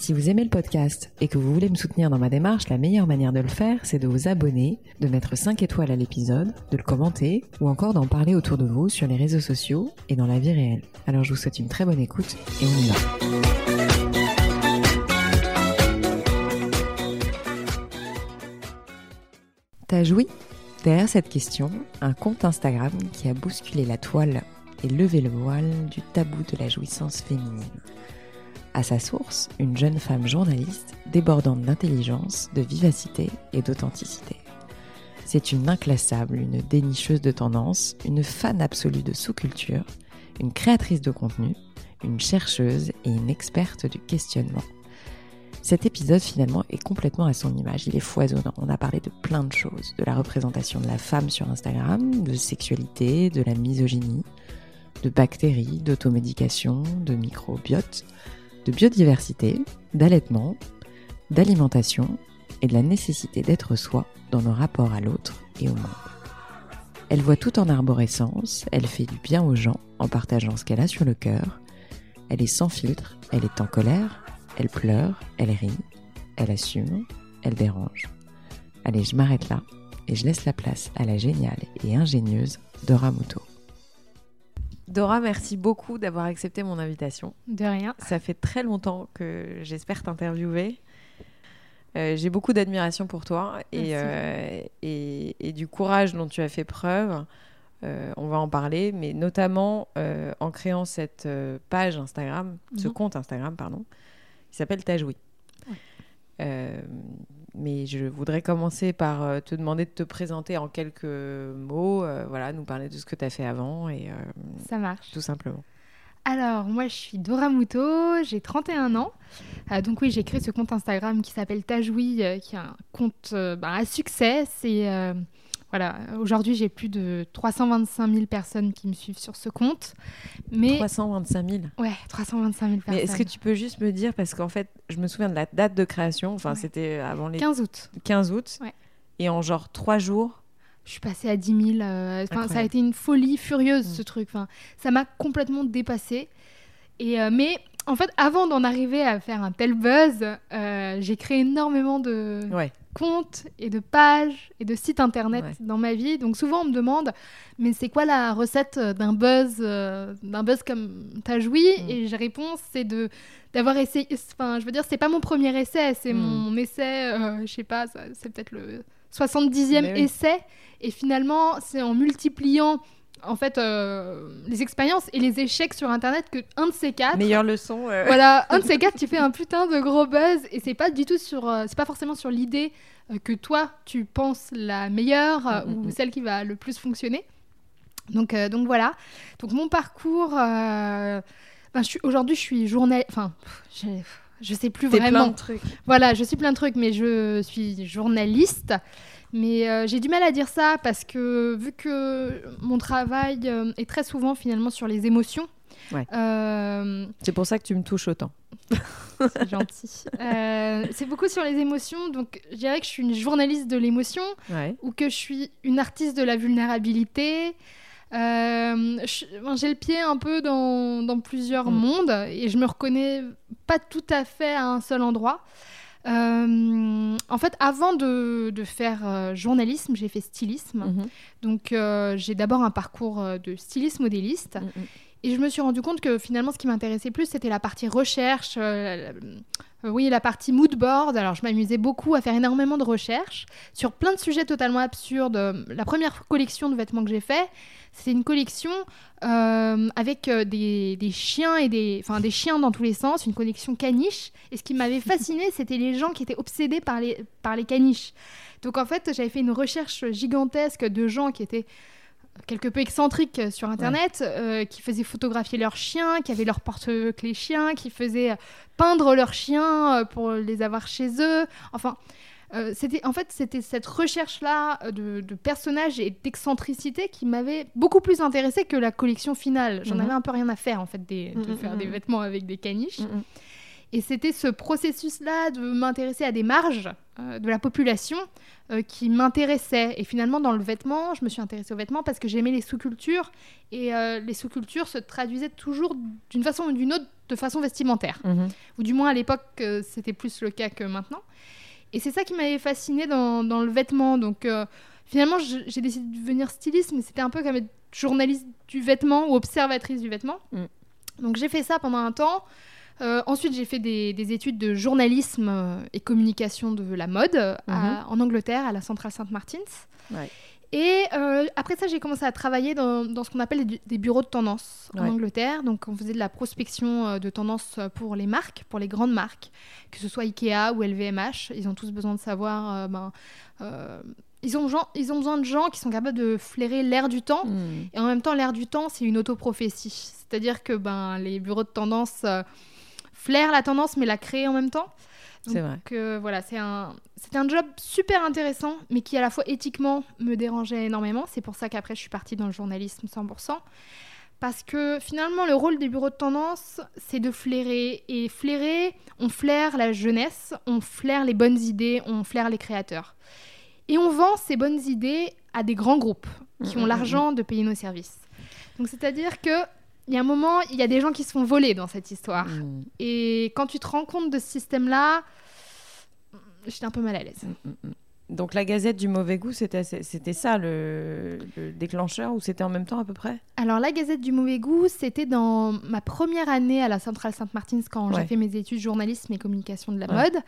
Si vous aimez le podcast et que vous voulez me soutenir dans ma démarche, la meilleure manière de le faire, c'est de vous abonner, de mettre 5 étoiles à l'épisode, de le commenter ou encore d'en parler autour de vous sur les réseaux sociaux et dans la vie réelle. Alors je vous souhaite une très bonne écoute et on y va. T'as joui? Derrière cette question, un compte Instagram qui a bousculé la toile et levé le voile du tabou de la jouissance féminine. À sa source, une jeune femme journaliste débordante d'intelligence, de vivacité et d'authenticité. C'est une inclassable, une dénicheuse de tendances, une fan absolue de sous-culture, une créatrice de contenu, une chercheuse et une experte du questionnement. Cet épisode finalement est complètement à son image, il est foisonnant. On a parlé de plein de choses, de la représentation de la femme sur Instagram, de sexualité, de la misogynie, de bactéries, d'automédication, de microbiote, de biodiversité, d'allaitement, d'alimentation et de la nécessité d'être soi dans nos rapports à l'autre et au monde. Elle voit tout en arborescence, elle fait du bien aux gens en partageant ce qu'elle a sur le cœur, elle est sans filtre, elle est en colère, elle pleure, elle rit, elle assume, elle dérange. Allez, je m'arrête là et je laisse la place à la géniale et ingénieuse Dora Muto. Dora, merci beaucoup d'avoir accepté mon invitation. De rien. Ça fait très longtemps que j'espère t'interviewer. Euh, j'ai beaucoup d'admiration pour toi et, euh, et, et, du courage dont tu as fait preuve. Euh, on va en parler, mais notamment en créant cette page Instagram, ce Mhm. compte Instagram, pardon, qui s'appelle Tajoui. Euh, mais je voudrais commencer par euh, te demander de te présenter en quelques mots, euh, voilà, nous parler de ce que tu as fait avant et euh, Ça marche. tout simplement. Alors, moi, je suis Dora Muto, j'ai 31 ans. Euh, donc oui, j'ai créé ce compte Instagram qui s'appelle Tajoui, qui est un compte bah, à succès. C'est voilà, aujourd'hui, j'ai plus de 325 000 personnes qui me suivent sur ce compte. Mais 325 000. ouais, 325 000 personnes. Mais est-ce que tu peux juste me dire, parce qu'en fait, je me souviens de la date de création, enfin, Ouais. c'était avant les 15 août. 15 août, Ouais. et en genre trois jours, Je suis passée à 10 000. euh, ça a été une folie furieuse, Mm. ce truc. Enfin, ça m'a complètement dépassée. Et, euh, mais en fait, avant d'en arriver à faire un tel buzz, euh, j'ai créé énormément de ouais, comptes et de pages et de sites internet Ouais. dans ma vie. Donc souvent, on me demande, mais c'est quoi la recette d'un buzz, euh, d'un buzz comme t'as joui? Mm. Et je réponds, c'est de d'avoir essayé. Enfin, je veux dire, c'est pas mon premier essai, c'est Mm. mon essai, euh, je sais pas, c'est peut-être le 70e Mais oui. essai. Et finalement, c'est en multipliant en fait euh, les expériences et les échecs sur internet que un de ces quatre meilleure leçon. euh, voilà, un de ces quatre, tu fais un putain de gros buzz et c'est pas du tout sur, euh, c'est pas forcément sur l'idée que toi tu penses la meilleure Mm, mm, ou mm. celle qui va le plus fonctionner. Donc, donc voilà. Donc mon parcours, ben, aujourd'hui je suis journal, enfin, je sais plus vraiment. plein de trucs. Voilà, je suis plein de trucs, mais je suis journaliste. Mais euh, j'ai du mal à dire ça parce que vu que mon travail euh, est très souvent finalement sur les émotions, Ouais. euh, C'est pour ça que tu me touches autant. c'est gentil. C'est beaucoup sur les émotions, donc je dirais que je suis une journaliste de l'émotion Ouais. ou que je suis une artiste de la vulnérabilité. J'ai le pied un peu dans, dans plusieurs Mm. mondes et je me reconnais pas tout à fait à un seul endroit. Euh, en fait, avant de, de faire euh, journalisme, j'ai fait stylisme. Mhm. Donc, euh, j'ai d'abord un parcours de styliste modéliste. Mhm. Et je me suis rendu compte que finalement, ce qui m'intéressait plus, c'était la partie recherche, oui, la partie mood board. Alors, je m'amusais beaucoup à faire énormément de recherches sur plein de sujets totalement absurdes. La première collection de vêtements que j'ai fait, c'était une collection euh, avec euh, des, des chiens et des, enfin, des chiens dans tous les sens, une collection caniche. Et ce qui m'avait fasciné, c'était les gens qui étaient obsédés par les, par les caniches. Donc, en fait, j'avais fait une recherche gigantesque de gens qui étaient quelque peu excentriques sur Internet, euh, qui faisaient photographier leurs chiens, qui avaient leur porte-clés chiens, qui faisaient peindre leurs chiens pour les avoir chez eux. Enfin, euh, c'était en fait c'était cette recherche là de, de personnages et d'excentricité qui m'avait beaucoup plus intéressée que la collection finale. J'en Mhm. avais un peu rien à faire en fait des- de Mhm, faire mhm, des vêtements avec des caniches. Et c'était ce processus-là de m'intéresser à des marges euh, de la population euh, qui m'intéressait. Et finalement, dans le vêtement, je me suis intéressée aux vêtements parce que j'aimais les sous-cultures. Et euh, les sous-cultures se traduisaient toujours d'une façon ou d'une autre de façon vestimentaire. Ou du moins à l'époque, euh, c'était plus le cas que maintenant. Et c'est ça qui m'avait fascinée dans, dans le vêtement. Donc euh, finalement, j'ai décidé de devenir styliste, mais c'était un peu comme être journaliste du vêtement ou observatrice du vêtement. Mm. Donc j'ai fait ça pendant un temps. Euh, ensuite, j'ai fait des, des études de journalisme euh, et communication de la mode à- en Angleterre, à la Centrale Saint-Martins. Ouais. Et euh, après ça, j'ai commencé à travailler dans, dans ce qu'on appelle des, des bureaux de tendance en. Angleterre. Donc, on faisait de la prospection euh, de tendance pour les marques, pour les grandes marques, que ce soit Ikea ou LVMH. Ils ont tous besoin de savoir. euh, ben, euh, ils, ont gens- ils ont besoin de gens qui sont capables de flairer l'air du temps. Mhm. Et en même temps, l'air du temps, c'est une autoprophétie. C'est-à-dire que ben, les bureaux de tendance flairent la tendance, mais la créent en même temps. C'est vrai. Donc euh, voilà, c'est un, c'était un job super intéressant, mais qui à la fois éthiquement me dérangeait énormément. C'est pour ça qu'après, je suis partie dans le journalisme 100%. Parce que finalement, le rôle des bureaux de tendance, c'est de flairer. Et flairer, on flaire la jeunesse, on flaire les bonnes idées, on flaire les créateurs. Et on vend ces bonnes idées à des grands groupes qui Mhm, ont l'argent de payer nos services. Donc c'est-à-dire que il y a un moment, il y a des gens qui se font voler dans cette histoire. Mhm. Et quand tu te rends compte de ce système-là, j'étais un peu mal à l'aise. Mhm. Donc la Gazette du mauvais goût, c'était c'était ça le, le déclencheur ou c'était en même temps à peu près? Alors, la Gazette du mauvais goût, c'était dans ma première année à la Centrale Sainte-Martins quand Ouais. j'ai fait mes études journalisme et communication de la Ouais. mode.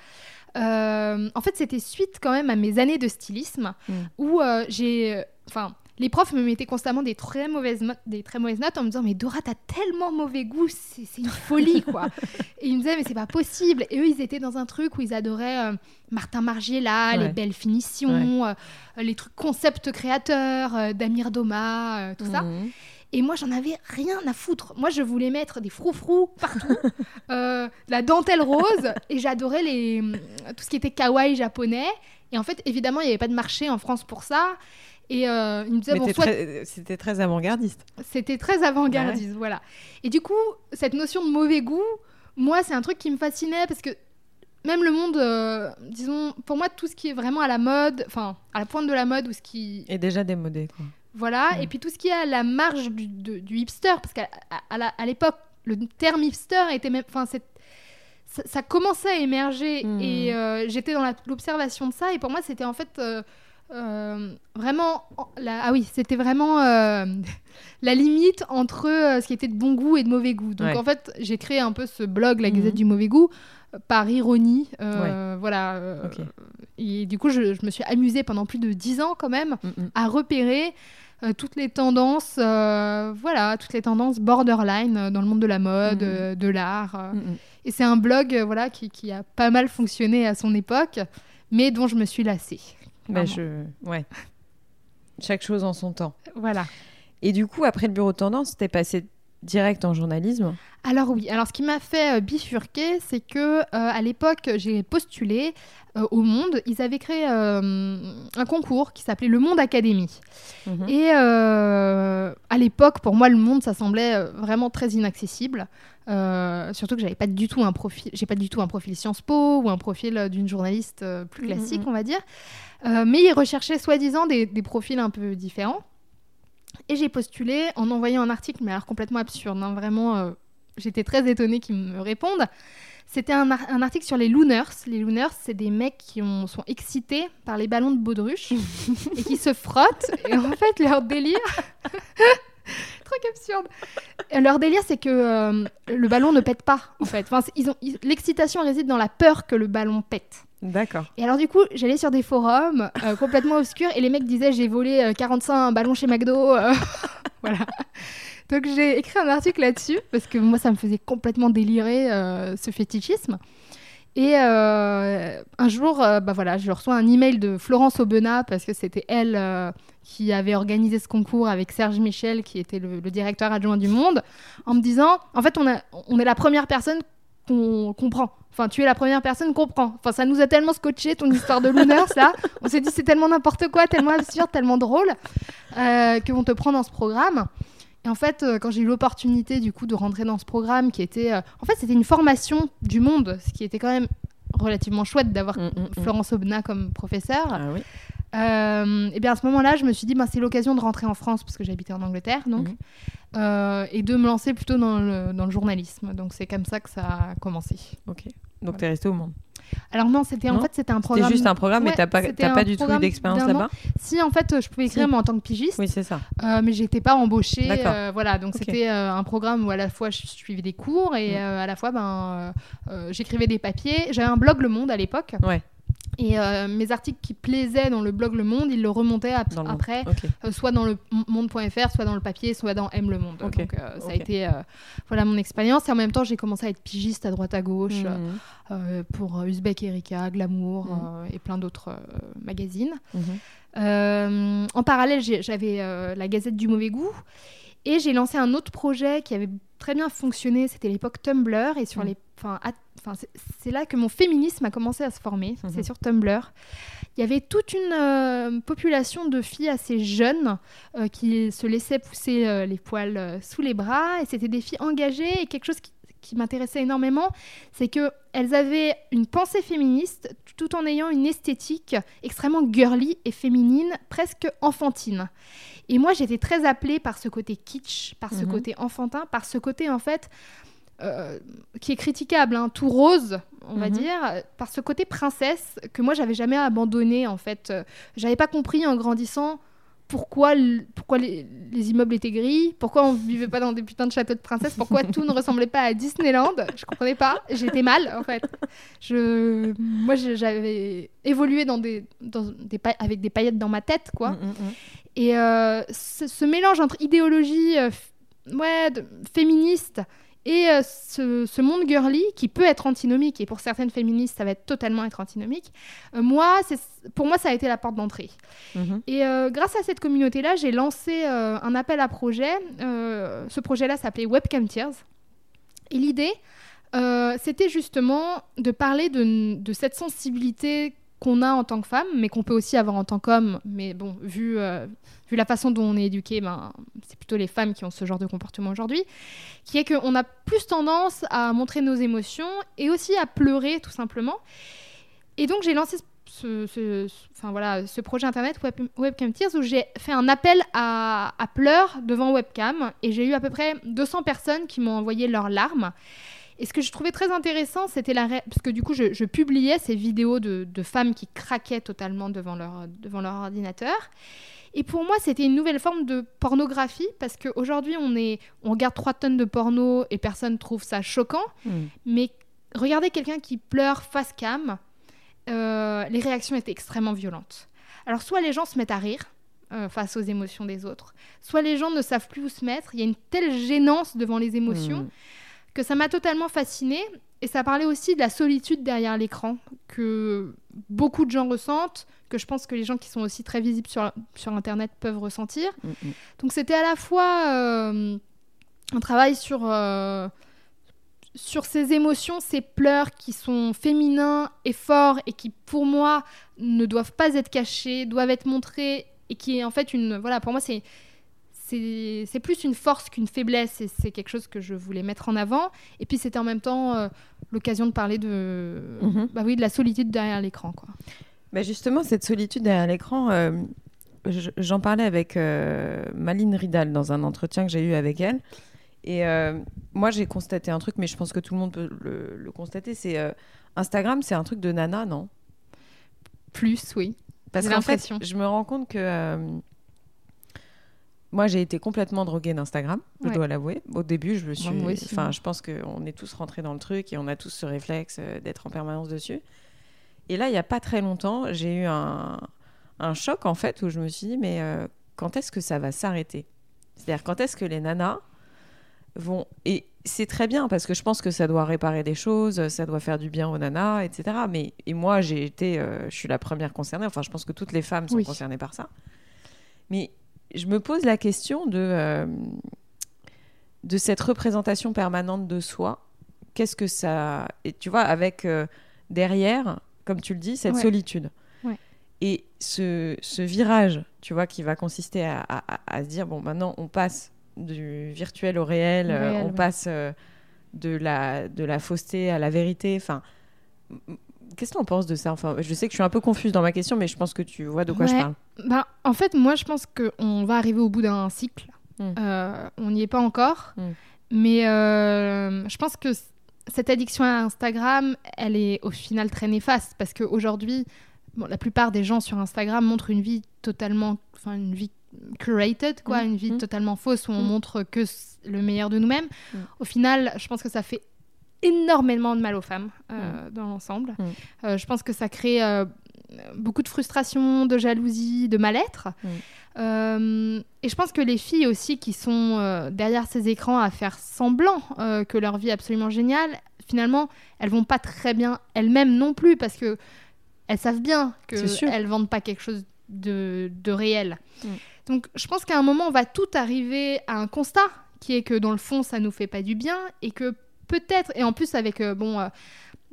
Euh, en fait, c'était suite quand même à mes années de stylisme Mm. où euh, j'ai. euh, Enfin. Les profs me mettaient constamment des très mauvaises, des très mauvaises notes en me disant Mais Dora, t'as tellement mauvais goût, c'est une folie, quoi. et ils me disaient Mais c'est pas possible. Et eux, ils étaient dans un truc où ils adoraient euh, Martin Margiela, les belles finitions, euh, les trucs concept créateurs, euh, d'Amir Doma, tout ça. Mhm. Et moi, j'en avais rien à foutre. Moi, je voulais mettre des froufrous partout, euh, la dentelle rose, et j'adorais les... tout ce qui était kawaii japonais. Et en fait, évidemment, il n'y avait pas de marché en France pour ça. Et euh, ils me bon, soit très- c'était très avant-gardiste. c'était très avant-gardiste, voilà. Et du coup, cette notion de mauvais goût, moi, c'est un truc qui me fascinait parce que même le monde, euh, disons, pour moi, tout ce qui est vraiment à la mode, enfin, à la pointe de la mode ou ce qui, Et déjà démodé quoi. voilà, et puis tout ce qui est à la marge du, de- du hipster, parce qu'à à, à la- à l'époque, le terme hipster était même. Enfin, ça, ça commençait à émerger Mm. et euh, j'étais dans l'observation de ça, et pour moi, c'était en fait. euh, euh, vraiment la, ah oui c'était vraiment euh, la limite entre euh, ce qui était de bon goût et de mauvais goût donc Ouais. en fait j'ai créé un peu ce blog la Mhm. Gazette du mauvais goût par ironie voilà et du coup je, je me suis amusée pendant plus de dix ans quand même Mhm. à repérer toutes les tendances, voilà, toutes les tendances borderline dans le monde de la mode, Mhm. euh, de l'art. Mhm. Et c'est un blog, voilà, qui, qui a pas mal fonctionné à son époque, mais dont je me suis lassée. Clairement. je ouais. Chaque chose en son temps. Voilà. Et du coup, après le bureau de tendance, t'es passé direct en journalisme. Alors oui, alors ce qui m'a fait euh, bifurquer, c'est que euh, à l'époque, j'ai postulé euh, au Monde. Ils avaient créé un concours qui s'appelait le Monde Académie. Mhm. Et à l'époque, pour moi, le monde, ça semblait vraiment très inaccessible. Surtout que j'avais pas du tout un profil, j'ai pas du tout un profil Sciences Po ou un profil d'une journaliste plus Mhm, classique, mhm. on va dire. Euh, mais ils recherchaient soi-disant des, des profils un peu différents. Et j'ai postulé en envoyant un article, mais alors complètement absurde. hein, vraiment, euh, j'étais très étonnée qu'ils me répondent. C'était un, ar- un article sur les looners. Les looners, c'est des mecs qui ont- sont excités par les ballons de baudruche et qui se frottent. Et en fait, leur délire. Truc absurde. Et Leur délire, c'est que euh, le ballon ne pète pas, en fait. Enfin, c'est- ils ont- ils- L'excitation réside dans la peur que le ballon pète. D'accord. Et alors, du coup, j'allais sur des forums euh, complètement obscurs et les mecs disaient J'ai volé euh, 45 ballons chez McDo. euh, voilà. Donc, j'ai écrit un article là-dessus parce que moi, ça me faisait complètement délirer euh, ce fétichisme. Et euh, un jour, euh, bah voilà, je reçois un email de Florence Aubenas parce que c'était elle euh, qui avait organisé ce concours avec Serge Michel, qui était le, le directeur adjoint du Monde, en me disant En fait, on, a, on est la première personne qu'on comprend. Enfin, tu es la première personne qu'on prend. Enfin, ça nous a tellement scotché ton histoire de Looners là. On s'est dit c'est tellement n'importe quoi, tellement absurde, tellement drôle euh, que vont te prendre dans ce programme. Et en fait, euh, quand j'ai eu l'opportunité du coup de rentrer dans ce programme, qui était, euh, en fait, c'était une formation du monde, ce qui était quand même relativement chouette d'avoir Mm, mm, mm. Florence Aubenas comme professeur. Ah oui. Euh, et bien à ce moment-là, je me suis dit, ben, c'est l'occasion de rentrer en France parce que j'habitais en Angleterre, donc, Mhm. euh, et de me lancer plutôt dans le, dans le journalisme. Donc c'est comme ça que ça a commencé. Ok. Donc t'es resté au monde. Alors non, c'était en fait c'était un C'était programme. juste un programme, mais Ouais, t'as pas, c'était t'as un pas du tout d'expérience là-bas Si en fait, je pouvais écrire Si. mais en tant que pigiste, Oui, c'est ça. euh, mais j'étais pas embauchée. Euh, voilà, donc c'était euh, un programme où à la fois je suivais des cours et Mm. à la fois ben j'écrivais des papiers. J'avais un blog Le Monde à l'époque. Ouais. Et euh, mes articles qui plaisaient dans le blog Le Monde, ils le remontaient ap- le après euh, soit dans le monde.fr, soit dans le papier, soit dans M le monde. Donc euh, ça a été voilà mon expérience. Et en même temps, j'ai commencé à être pigiste à droite à gauche Mhm. pour Uzbek Erika, Glamour Mhm. et plein d'autres magazines. Mhm. En parallèle, j'avais la Gazette du mauvais goût et j'ai lancé un autre projet qui avait très bien fonctionné. C'était l'époque Tumblr et sur Mhm. les, enfin, c'est- là que mon féminisme a commencé à se former. Mhm. C'est sur Tumblr. Il y avait toute une euh, population de filles assez jeunes euh, qui se laissaient pousser euh, les poils sous les bras et c'était des filles engagées et quelque chose qui, qui m'intéressait énormément, c'est que elles avaient une pensée féministe tout en ayant une esthétique extrêmement girly et féminine, presque enfantine. Et moi, j'étais très appelée par ce côté kitsch, par ce Mhm. côté enfantin, par ce côté en fait euh, qui est critiquable, hein, tout rose, on va Mhm. dire, par ce côté princesse que moi j'avais jamais abandonné en fait. Euh, J'avais pas compris en grandissant pourquoi, pourquoi les, les immeubles étaient gris, pourquoi on vivait pas dans des putains de châteaux de princesse, pourquoi tout ne ressemblait pas à Disneyland. Je comprenais pas, j'étais mal en fait. Je, moi j'avais évolué dans des, dans des pa- avec des paillettes dans ma tête quoi. Mhm, mhm. Et euh, ce, ce mélange entre idéologie euh, ouais, de- féministe et euh, ce, ce monde girly qui peut être antinomique, et pour certaines féministes, ça va être totalement être antinomique, moi, pour moi, ça a été la porte d'entrée. Mhm. Et grâce à cette communauté-là, j'ai lancé un appel à projet. Ce projet-là s'appelait Webcam Tears. Et l'idée, c'était justement de parler de, de cette sensibilité qu'on a en tant que femme, mais qu'on peut aussi avoir en tant qu'homme. Mais bon, vu, euh, vu la façon dont on est éduqué, ben, c'est plutôt les femmes qui ont ce genre de comportement aujourd'hui, qui est qu'on a plus tendance à montrer nos émotions et aussi à pleurer, tout simplement. Et donc, j'ai lancé ce, voilà, ce projet internet Web, Webcam Tears où j'ai fait un appel à, à pleurs devant webcam et j'ai eu à peu près 200 personnes qui m'ont envoyé leurs larmes. Et ce que je trouvais très intéressant, c'était la... ré- Parce que du coup, je, je publiais ces vidéos de, de femmes qui craquaient totalement devant leur, devant leur ordinateur. Et pour moi, c'était une nouvelle forme de pornographie parce qu'aujourd'hui, on, est... on regarde 3 tonnes de porno et personne trouve ça choquant. Mhm. Mais regardez quelqu'un qui pleure face cam, euh, les réactions étaient extrêmement violentes. Alors soit les gens se mettent à rire euh, face aux émotions des autres, soit les gens ne savent plus où se mettre. Il y a une telle gênance devant les émotions Mhm. Que ça m'a totalement fascinée. Et ça parlait aussi de la solitude derrière l'écran que beaucoup de gens ressentent, que je pense que les gens qui sont aussi très visibles sur, sur Internet peuvent ressentir. Mhm. Donc c'était à la fois euh, un travail sur, euh, sur ces émotions, ces pleurs qui sont féminins et forts et qui pour moi ne doivent pas être cachés, doivent être montrés et qui est en fait une... Voilà, pour moi c'est... C'est plus une force qu'une faiblesse et c'est quelque chose que je voulais mettre en avant. Et puis c'était en même temps euh, l'occasion de parler de, Mhm. bah oui, de la solitude derrière l'écran. Bah, justement, cette solitude derrière l'écran, euh, je- j'en parlais avec euh, Maline Ridal dans un entretien que j'ai eu avec elle. Et moi, j'ai constaté un truc, mais je pense que tout le monde peut le, le constater, c'est Instagram, c'est un truc de nana, non? Plus, oui. Parce qu'en fait, je me rends compte que moi, j'ai été complètement droguée d'Instagram, je Ouais. dois l'avouer. Au début, je me suis. aussi, Enfin, je pense qu'on est tous rentrés dans le truc et on a tous ce réflexe euh, d'être en permanence dessus. Et là, il n'y a pas très longtemps, j'ai eu un, un choc, en fait, où je me suis dit, mais euh, quand est-ce que ça va s'arrêter? C'est-à-dire, quand est-ce que les nanas vont. Et c'est très bien, parce que je pense que ça doit réparer des choses, ça doit faire du bien aux nanas, etc. Mais et moi, j'ai été. euh, je suis la première concernée. Enfin, je pense que toutes les femmes sont Oui. concernées par ça. Mais je me pose la question de, euh, de cette représentation permanente de soi qu'est-ce que ça. Et tu vois, avec euh, derrière, comme tu le dis, cette Ouais. solitude. Ouais. Et ce, ce virage, tu vois, qui va consister à, à- se dire bon, maintenant, on passe du virtuel au réel, euh, on ouais. passe de, la, de la fausseté à la vérité. Enfin. Qu'est-ce que tu en penses de ça? Enfin, Je sais que je suis un peu confuse dans ma question, mais je pense que tu vois de quoi je parle. Ben, en fait, moi, je pense qu'on va arriver au bout d'un cycle. Mm. Euh, on n'y est pas encore. Mm. Mais euh, je pense que cette addiction à Instagram, elle est au final très néfaste. Parce qu'aujourd'hui, bon, la plupart des gens sur Instagram montrent une vie totalement. Enfin, une vie curated, quoi. Mm. Une vie totalement fausse où on Mm. montre que le meilleur de nous-mêmes. Au final, je pense que ça fait énormément de mal aux femmes euh, dans l'ensemble. Mm. Euh, je pense que ça crée euh, beaucoup de frustration, de jalousie, de mal-être. Mm. Et je pense que les filles aussi qui sont derrière ces écrans à faire semblant que leur vie est absolument géniale, finalement, elles vont pas très bien elles-mêmes non plus parce que elles savent bien qu'elles vendent pas quelque chose de, de réel. Mm. Donc je pense qu'à un moment, on va tout arriver à un constat qui est que dans le fond, ça nous fait pas du bien et que peut-être, et en plus avec euh, bon, euh,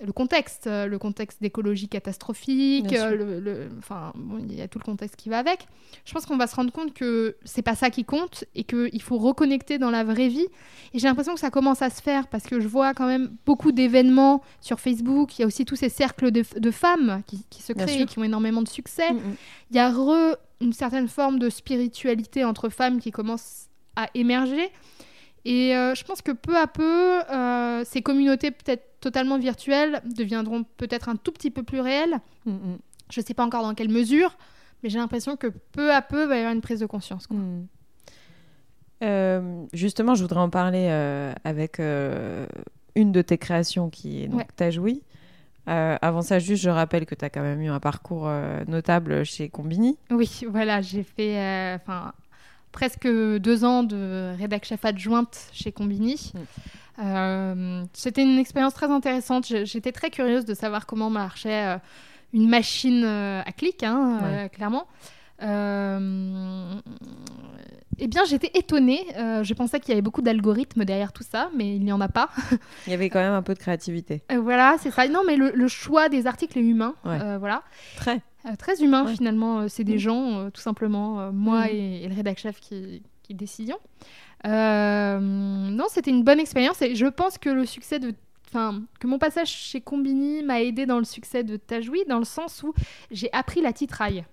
le contexte, euh, le contexte d'écologie catastrophique, Bien sûr. le, le- enfin, bon, il y a tout le contexte qui va avec. Je pense qu'on va se rendre compte que c'est pas ça qui compte et qu'il faut reconnecter dans la vraie vie. Et j'ai l'impression que ça commence à se faire parce que je vois quand même beaucoup d'événements sur Facebook. Il y a aussi tous ces cercles de, de femmes qui, qui se créent et qui ont énormément de succès. Mm, mm. Il y a re une certaine forme de spiritualité entre femmes qui commence à émerger. Et euh, je pense que peu à peu, euh, ces communautés peut-être totalement virtuelles deviendront peut-être un tout petit peu plus réelles. Mm, mm. Je ne sais pas encore dans quelle mesure, mais j'ai l'impression que peu à peu va y avoir une prise de conscience. quoi. Hmm. Euh, justement, je voudrais en parler avec une de tes créations qui est donc Ouais. Euh, avant ça, juste, je rappelle que tu as quand même eu un parcours euh, notable chez Combini. Oui, voilà, j'ai fait euh, presque deux ans de rédac chef adjointe chez Combini. Mm. Euh, C'était une expérience très intéressante. J'étais très curieuse de savoir comment marchait euh, une machine euh, à clic, hein, clairement. Euh, eh bien, j'étais étonnée. Euh, je pensais qu'il y avait beaucoup d'algorithmes derrière tout ça, mais il n'y en a pas. Il y avait quand même un peu de créativité. Euh, voilà, c'est ça. Non, mais le, le choix des articles est humain. Ouais. Euh, voilà. Très. Très humain Ouais. finalement. C'est des Mm. gens, tout simplement, moi Mm. et, et le rédac chef qui, qui décidions. Non, c'était une bonne expérience et je pense que le succès de. Enfin, que mon passage chez Combini m'a aidé dans le succès de Tajoui, dans le sens où j'ai appris la titraille.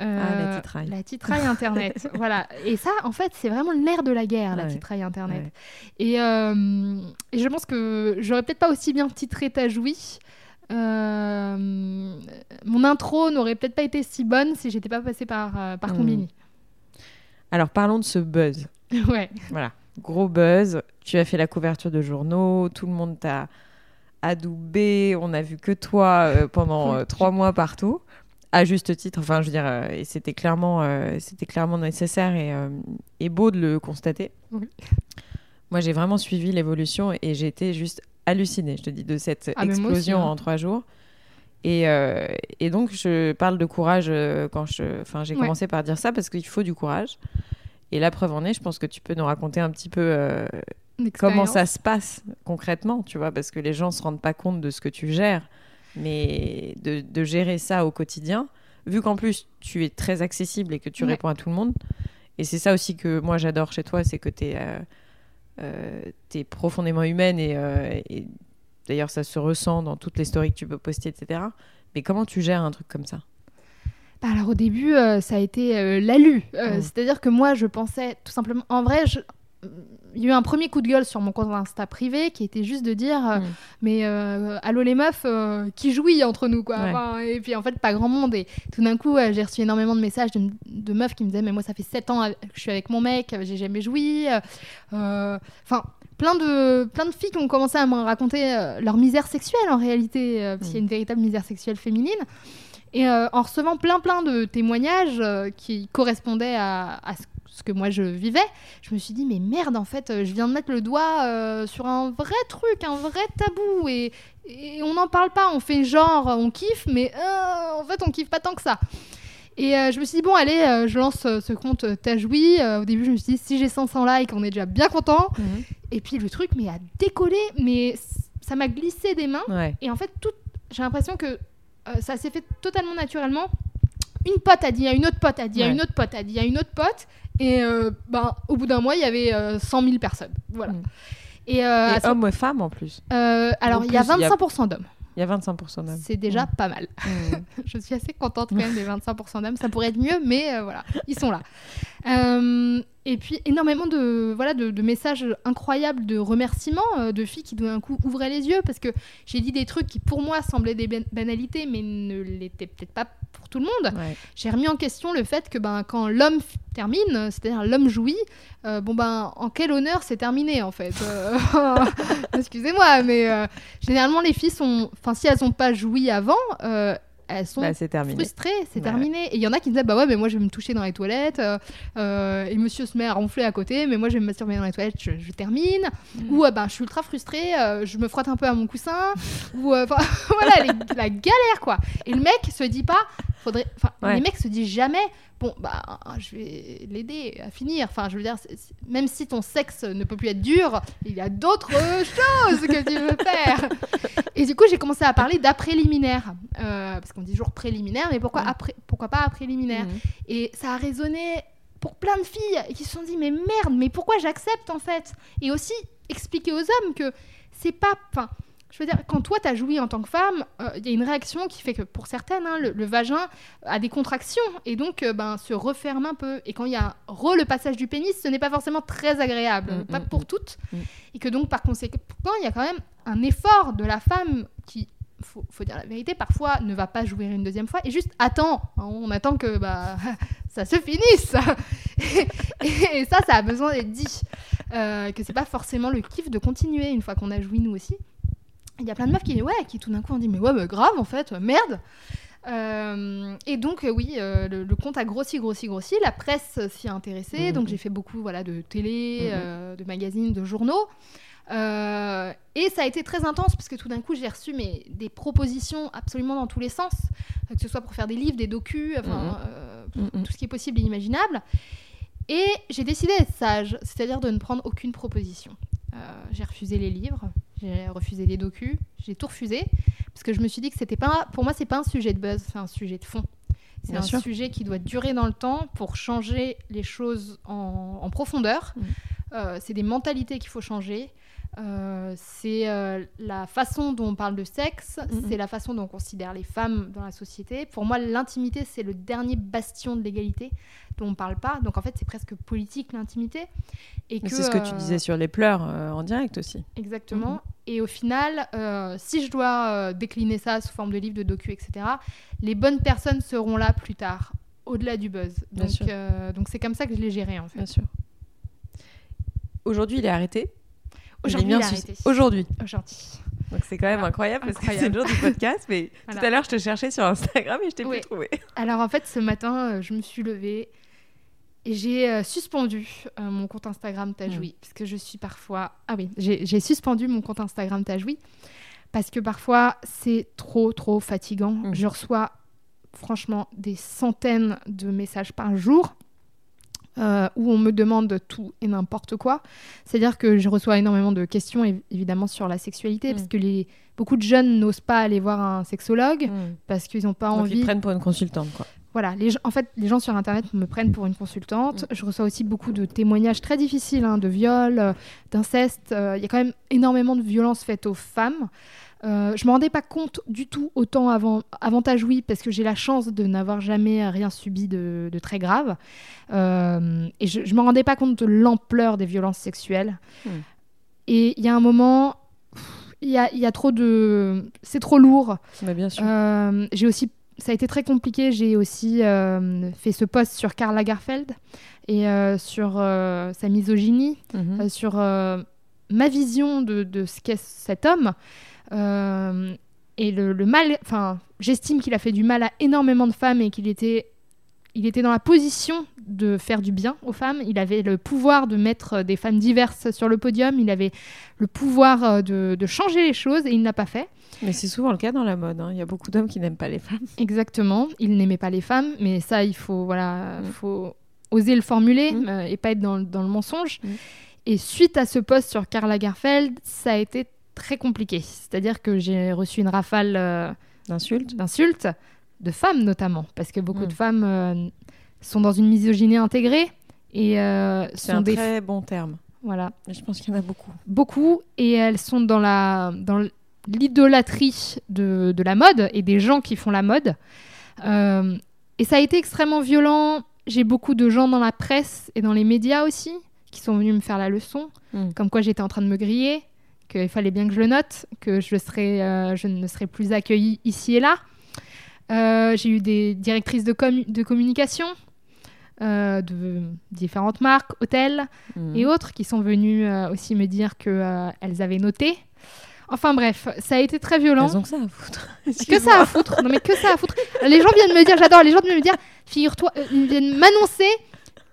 Euh, Ah, la titraille. La titraille Internet. voilà. Et ça, en fait, c'est vraiment le nerf de la guerre, la titraille Internet. Ouais. Et, euh, et je pense que j'aurais peut-être pas aussi bien titré Tajoui. Euh, mon intro n'aurait peut-être pas été si bonne si j'étais pas passée par, par Mm. Combini. Alors, parlons de ce buzz. ouais. Voilà, gros buzz. Tu as fait la couverture de journaux, tout le monde t'a adoubé, on a vu que toi pendant trois mois partout, à juste titre. Enfin, je veux dire, euh, et c'était clairement, euh, c'était clairement nécessaire et, euh, et beau de le constater. Oui. Moi, j'ai vraiment suivi l'évolution et j'ai été juste hallucinée, je te dis, de cette Ah, aussi, explosion hein. en trois jours. Et, et donc, je parle de courage quand je. Enfin, j'ai Ouais. commencé par dire ça parce qu'il faut du courage. Et la preuve en est, je pense que tu peux nous raconter un petit peu comment ça se passe concrètement, tu vois, parce que les gens se rendent pas compte de ce que tu gères, mais de, de gérer ça au quotidien, vu qu'en plus tu es très accessible et que tu Ouais. réponds à tout le monde. Et c'est ça aussi que moi j'adore chez toi, c'est que tu es, profondément humaine et, euh, et d'ailleurs ça se ressent dans toutes les stories que tu peux poster, etc. Mais comment tu gères un truc comme ça? Bah alors au début, euh, ça a été euh, l'alu. Euh, Mm. C'est-à-dire que moi, je pensais tout simplement... En vrai, je- il y a eu un premier coup de gueule sur mon compte Insta privé qui était juste de dire euh, Mm. mais euh, allô les meufs euh, qui jouit entre nous quoi Ouais. Enfin, et puis en fait pas grand monde et tout d'un coup j'ai reçu énormément de messages de, de meufs qui me disaient mais moi ça fait 7 ans que je suis avec mon mec j'ai jamais joui enfin plein de plein de filles qui ont commencé à me raconter leur misère sexuelle en réalité parce qu'il y a une véritable misère sexuelle féminine et en recevant plein plein de témoignages qui correspondaient à, à ce ce que moi je vivais, je me suis dit mais merde en fait euh, je viens de mettre le doigt euh, sur un vrai truc, un vrai tabou et, et on n'en parle pas, on fait genre on kiffe mais euh, en fait on kiffe pas tant que ça. Et euh, je me suis dit bon allez euh, je lance euh, ce compte Tajoui. Au début je me suis dit si j'ai 500 likes on est déjà bien content. Et puis le truc mais a décollé mais ça m'a glissé des mains. Ouais. Et en fait, tout, j'ai l'impression que ça s'est fait totalement naturellement. Une pote a dit à une autre pote, a dit à Ouais. une autre pote, a dit à une autre pote. Et euh, ben, au bout d'un mois, il y avait euh, 100 000 personnes. Voilà. Mm. Et, euh, à Et ce- hommes et femmes en plus. euh, alors, il y a plus, il y a- 25% d'hommes. Il y a 25% d'hommes. C'est déjà pas mal. Mm. Je suis assez contente quand même des 25% d'hommes. Ça pourrait être mieux, mais euh, voilà, ils sont là. Euh, et puis énormément de, voilà, de, de messages incroyables de remerciements euh, de filles qui d'un coup ouvraient les yeux parce que j'ai dit des trucs qui pour moi semblaient des ban- banalités mais ne l'étaient peut-être pas pour tout le monde. Ouais. J'ai remis en question le fait que ben, quand l'homme termine, c'est-à-dire l'homme jouit, euh, bon ben en quel honneur c'est terminé en fait. Euh, Excusez-moi, mais euh, généralement les filles sont, enfin si elles n'ont pas joui avant, elles sont Bah, c'est terminé. frustrées, c'est Ouais. terminé. Et il y en a qui disaient bah ouais mais moi je vais me toucher dans les toilettes euh, euh, et monsieur se met à ronfler à côté, mais moi je vais me masturber dans les toilettes, je, je termine. Mm. Ou euh, ben je suis ultra frustrée, euh, je me frotte un peu à mon coussin. ou voilà les- la galère quoi. Et le mec se dit pas, faudrait, enfin Ouais. les mecs se disent jamais bon bah je vais l'aider à finir. Enfin je veux dire même si ton sexe ne peut plus être dur, il y a d'autres choses que tu veux faire. Et du coup j'ai commencé à parler d'après-liminaire Euh, parce qu'on dit toujours préliminaire, mais pourquoi après, pourquoi pas après-liminaire Mm. et ça a résonné pour plein de filles qui se sont dit mais merde, mais pourquoi j'accepte en fait? Et aussi expliquer aux hommes que c'est pas. Je veux dire, quand toi t'as joui en tant que femme, euh, il y a une réaction qui fait que pour certaines, hein, le, le vagin a des contractions et donc euh, ben, se referme un peu. Et quand il y a re le passage du pénis, ce n'est pas forcément très agréable, Mm, pas mm, pour mm. toutes. Et que donc par conséquent, il y a quand même un effort de la femme qui faut, faut dire la vérité, parfois ne va pas jouir une deuxième fois et juste attend. on attend que bah, ça se finisse. et, et ça, ça a besoin d'être dit. Euh, que c'est pas forcément le kiff de continuer une fois qu'on a joui nous aussi. Il y a plein de meufs qui, ouais, qui tout d'un coup ont dit mais ouais, bah, grave en fait, merde. Euh, et donc euh, oui, euh, le, le compte a grossi, grossi, grossi. La presse s'y a intéressée, Mhm. donc j'ai fait beaucoup voilà de télé, Mhm. de magazines, de journaux. Et ça a été très intense parce que tout d'un coup j'ai reçu mais, des propositions absolument dans tous les sens, que ce soit pour faire des livres, des docus, enfin Mhm. tout ce qui est possible et imaginable. Et j'ai décidé d'être sage, c'est-à-dire de ne prendre aucune proposition. J'ai refusé les livres, j'ai refusé les docus, j'ai tout refusé parce que je me suis dit que c'était pas, pour moi, c'est pas un sujet de buzz, c'est un sujet de fond. C'est un sûr. sujet qui doit durer dans le temps pour changer les choses en, en profondeur. Mm. Euh, c'est des mentalités qu'il faut changer. Euh, c'est euh, la façon dont on parle de sexe, Mhm. c'est la façon dont on considère les femmes dans la société. Pour moi, l'intimité, c'est le dernier bastion de l'égalité dont on ne parle pas. Donc en fait, c'est presque politique l'intimité. Et c'est ce que tu euh, disais sur les pleurs en direct aussi. Exactement. Mhm. Et au final, si je dois décliner ça sous forme de livre, de docu, etc., les bonnes personnes seront là plus tard, au-delà du buzz. Bien donc c'est comme ça que je l'ai géré en fait. Bien sûr. Aujourd'hui, il est arrêté. Aujourd'hui. Aujourd'hui. Aujourd'hui. Donc c'est quand même Voilà. incroyable parce que c'est Incroyable. le jour du podcast. Mais Voilà. tout à l'heure, je te cherchais sur Instagram et je t'ai Oui. plus trouvé. Alors en fait, ce matin, euh, je me suis levée et j'ai euh, suspendu euh, mon compte Instagram Tajoui. Parce que je suis parfois... Ah oui, j'ai suspendu mon compte Instagram Tajoui. Parce que parfois, c'est trop, trop fatigant. Mhm. Je reçois franchement des centaines de messages par jour. Euh, où on me demande tout et n'importe quoi. C'est-à-dire que je reçois énormément de questions, év- évidemment, sur la sexualité, Mhm. parce que les, beaucoup de jeunes n'osent pas aller voir un sexologue, Mm. parce qu'ils n'ont pas Donc envie ils prennent pour une consultante. Quoi. Voilà, les gens, en fait, les gens sur Internet me prennent pour une consultante. Mm. Je reçois aussi beaucoup de témoignages très difficiles hein, de viols, euh, d'inceste. Euh, Il y a quand même énormément de violences faites aux femmes. Euh, je me rendais pas compte du tout autant avant, avant ta joui parce que j'ai la chance de n'avoir jamais rien subi de, de très grave. Et je, je me rendais pas compte de l'ampleur des violences sexuelles. Mm. Et il y a un moment, il y a, il y a trop de... C'est trop lourd. Mais bien sûr. J'ai aussi, ça a été très compliqué. J'ai aussi euh, fait ce post sur Karl Lagerfeld et euh, sur euh, sa misogynie, Mhm. sur ma vision de, de ce qu'est cet homme. Et le, le mal, enfin, j'estime qu'il a fait du mal à énormément de femmes et qu'il était, il était dans la position de faire du bien aux femmes. Il avait le pouvoir de mettre des femmes diverses sur le podium. Il avait le pouvoir de, de changer les choses et il ne l'a pas fait. Mais c'est souvent le cas dans la mode. hein. Il y a beaucoup d'hommes qui n'aiment pas les femmes. Exactement. Il n'aimait pas les femmes, mais ça, il faut, voilà, Mm. faut oser le formuler Mm. euh, et pas être dans, le- dans le mensonge. Mm. Et suite à ce post sur Karl Lagerfeld, ça a été très compliqué. C'est-à-dire que j'ai reçu une rafale euh, D'insultes d'insultes, de femmes notamment, parce que beaucoup de femmes euh, sont dans une misogynie intégrée et C'est sont un des très bon terme. voilà Je pense qu'il y en a beaucoup. beaucoup et elles sont dans la dans l'idolâtrie de, de la mode et des gens qui font la mode. Euh, et ça a été extrêmement violent. J'ai beaucoup de gens dans la presse et dans les médias aussi qui sont venus me faire la leçon, Mm. comme quoi j'étais en train de me griller, qu'il fallait bien que je le note, que je, serais, euh, je ne serais plus accueillie ici et là. Euh, j'ai eu des directrices de, com- de communication euh, de différentes marques, hôtels, Mm. et autres qui sont venus euh, aussi me dire qu'elles avaient noté. Enfin bref, ça a été très violent. Elles ont que ça à foutre. Que ça à foutre Non mais que ça à foutre Les gens viennent me dire, j'adore, les gens viennent me dire, figure-toi, euh, ils viennent m'annoncer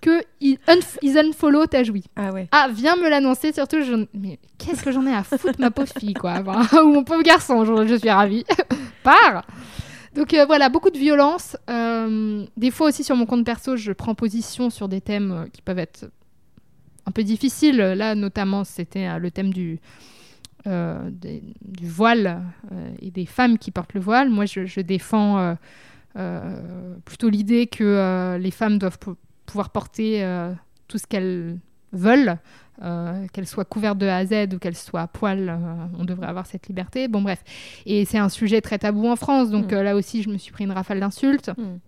que ils, unf- ils unfollow ta jouie. Ah ouais. Ah, viens me l'annoncer, surtout, je... mais qu'est-ce que j'en ai à foutre, ma pauvre fille, quoi. Enfin, ou mon pauvre garçon, je, je suis ravie. Pars Donc euh, voilà, beaucoup de violence. Euh, des fois aussi sur mon compte perso, je prends position sur des thèmes qui peuvent être un peu difficiles. Là, notamment, c'était le thème du, des- du voile euh, et des femmes qui portent le voile. Moi, je, je défends euh, euh, plutôt l'idée que euh, les femmes doivent pou- pouvoir porter euh, tout ce qu'elles veulent, euh, qu'elles soient couvertes de A à Z ou qu'elles soient à poil, euh, on devrait avoir cette liberté. Bon, bref. Et c'est un sujet très tabou en France, donc Mm. euh, là aussi, je me suis pris une rafale d'insultes. Mm.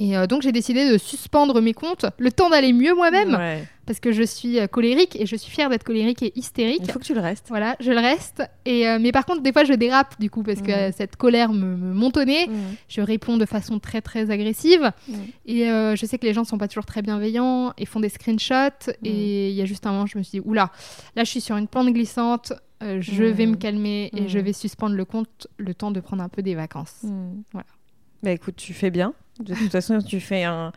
Et euh, donc, j'ai décidé de suspendre mes comptes le temps d'aller mieux moi-même, Ouais. parce que je suis euh, colérique et je suis fière d'être colérique et hystérique. Il faut que tu le restes. Voilà, je le reste. Et, euh, mais par contre, des fois, je dérape, du coup, parce que cette colère me, me nez. Je réponds de façon très, très agressive. Et je sais que les gens sont pas toujours très bienveillants et font des screenshots. Et il y a juste un moment, je me suis dit, oula, là, je suis sur une pente glissante. je vais me calmer et je vais suspendre le compte le temps de prendre un peu des vacances. Voilà. Bah écoute, tu fais bien. De toute façon, tu fais un.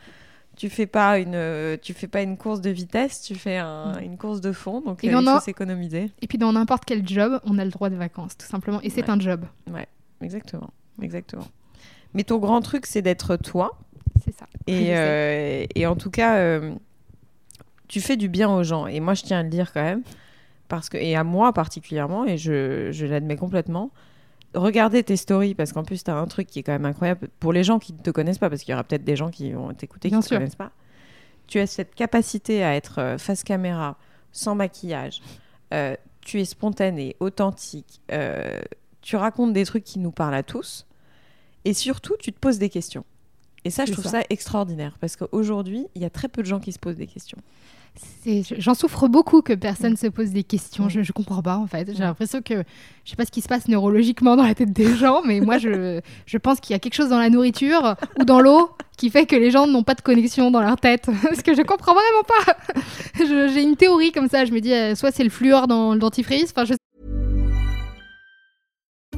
Tu fais pas une, tu fais pas une course de vitesse, tu fais un- Mm. une course de fond, donc Et il faut s'économiser. Et puis, dans n'importe quel job, on a le droit de vacances, tout simplement. Et c'est Ouais. un job. Exactement, exactement. Mais ton grand truc, c'est d'être toi. C'est ça. Et, euh, et en tout cas, euh, tu fais du bien aux gens. Et moi, je tiens à le dire quand même, parce que, et à moi particulièrement, et je, je l'admets complètement. Regardez tes stories, parce qu'en plus, tu as un truc qui est quand même incroyable pour les gens qui ne te connaissent pas, parce qu'il y aura peut-être des gens qui vont t'écouter qui ne te sûr. connaissent pas. Tu as cette capacité à être euh, face caméra, sans maquillage. Euh, tu es spontané, authentique. euh, tu racontes des trucs qui nous parlent à tous. Et surtout, tu te poses des questions. Et ça, je trouve ça. ça extraordinaire parce qu'aujourd'hui, il y a très peu de gens qui se posent des questions. J'en souffre beaucoup que personne se pose des questions. Je, je comprends pas en fait. J'ai l'impression que je sais pas ce qui se passe neurologiquement dans la tête des gens, mais moi je, je pense qu'il y a quelque chose dans la nourriture ou dans l'eau qui fait que les gens n'ont pas de connexion dans leur tête. Parce que je comprends vraiment pas. J'ai une théorie comme ça. Je me dis euh, soit c'est le fluor dans le dentifrice. Enfin, je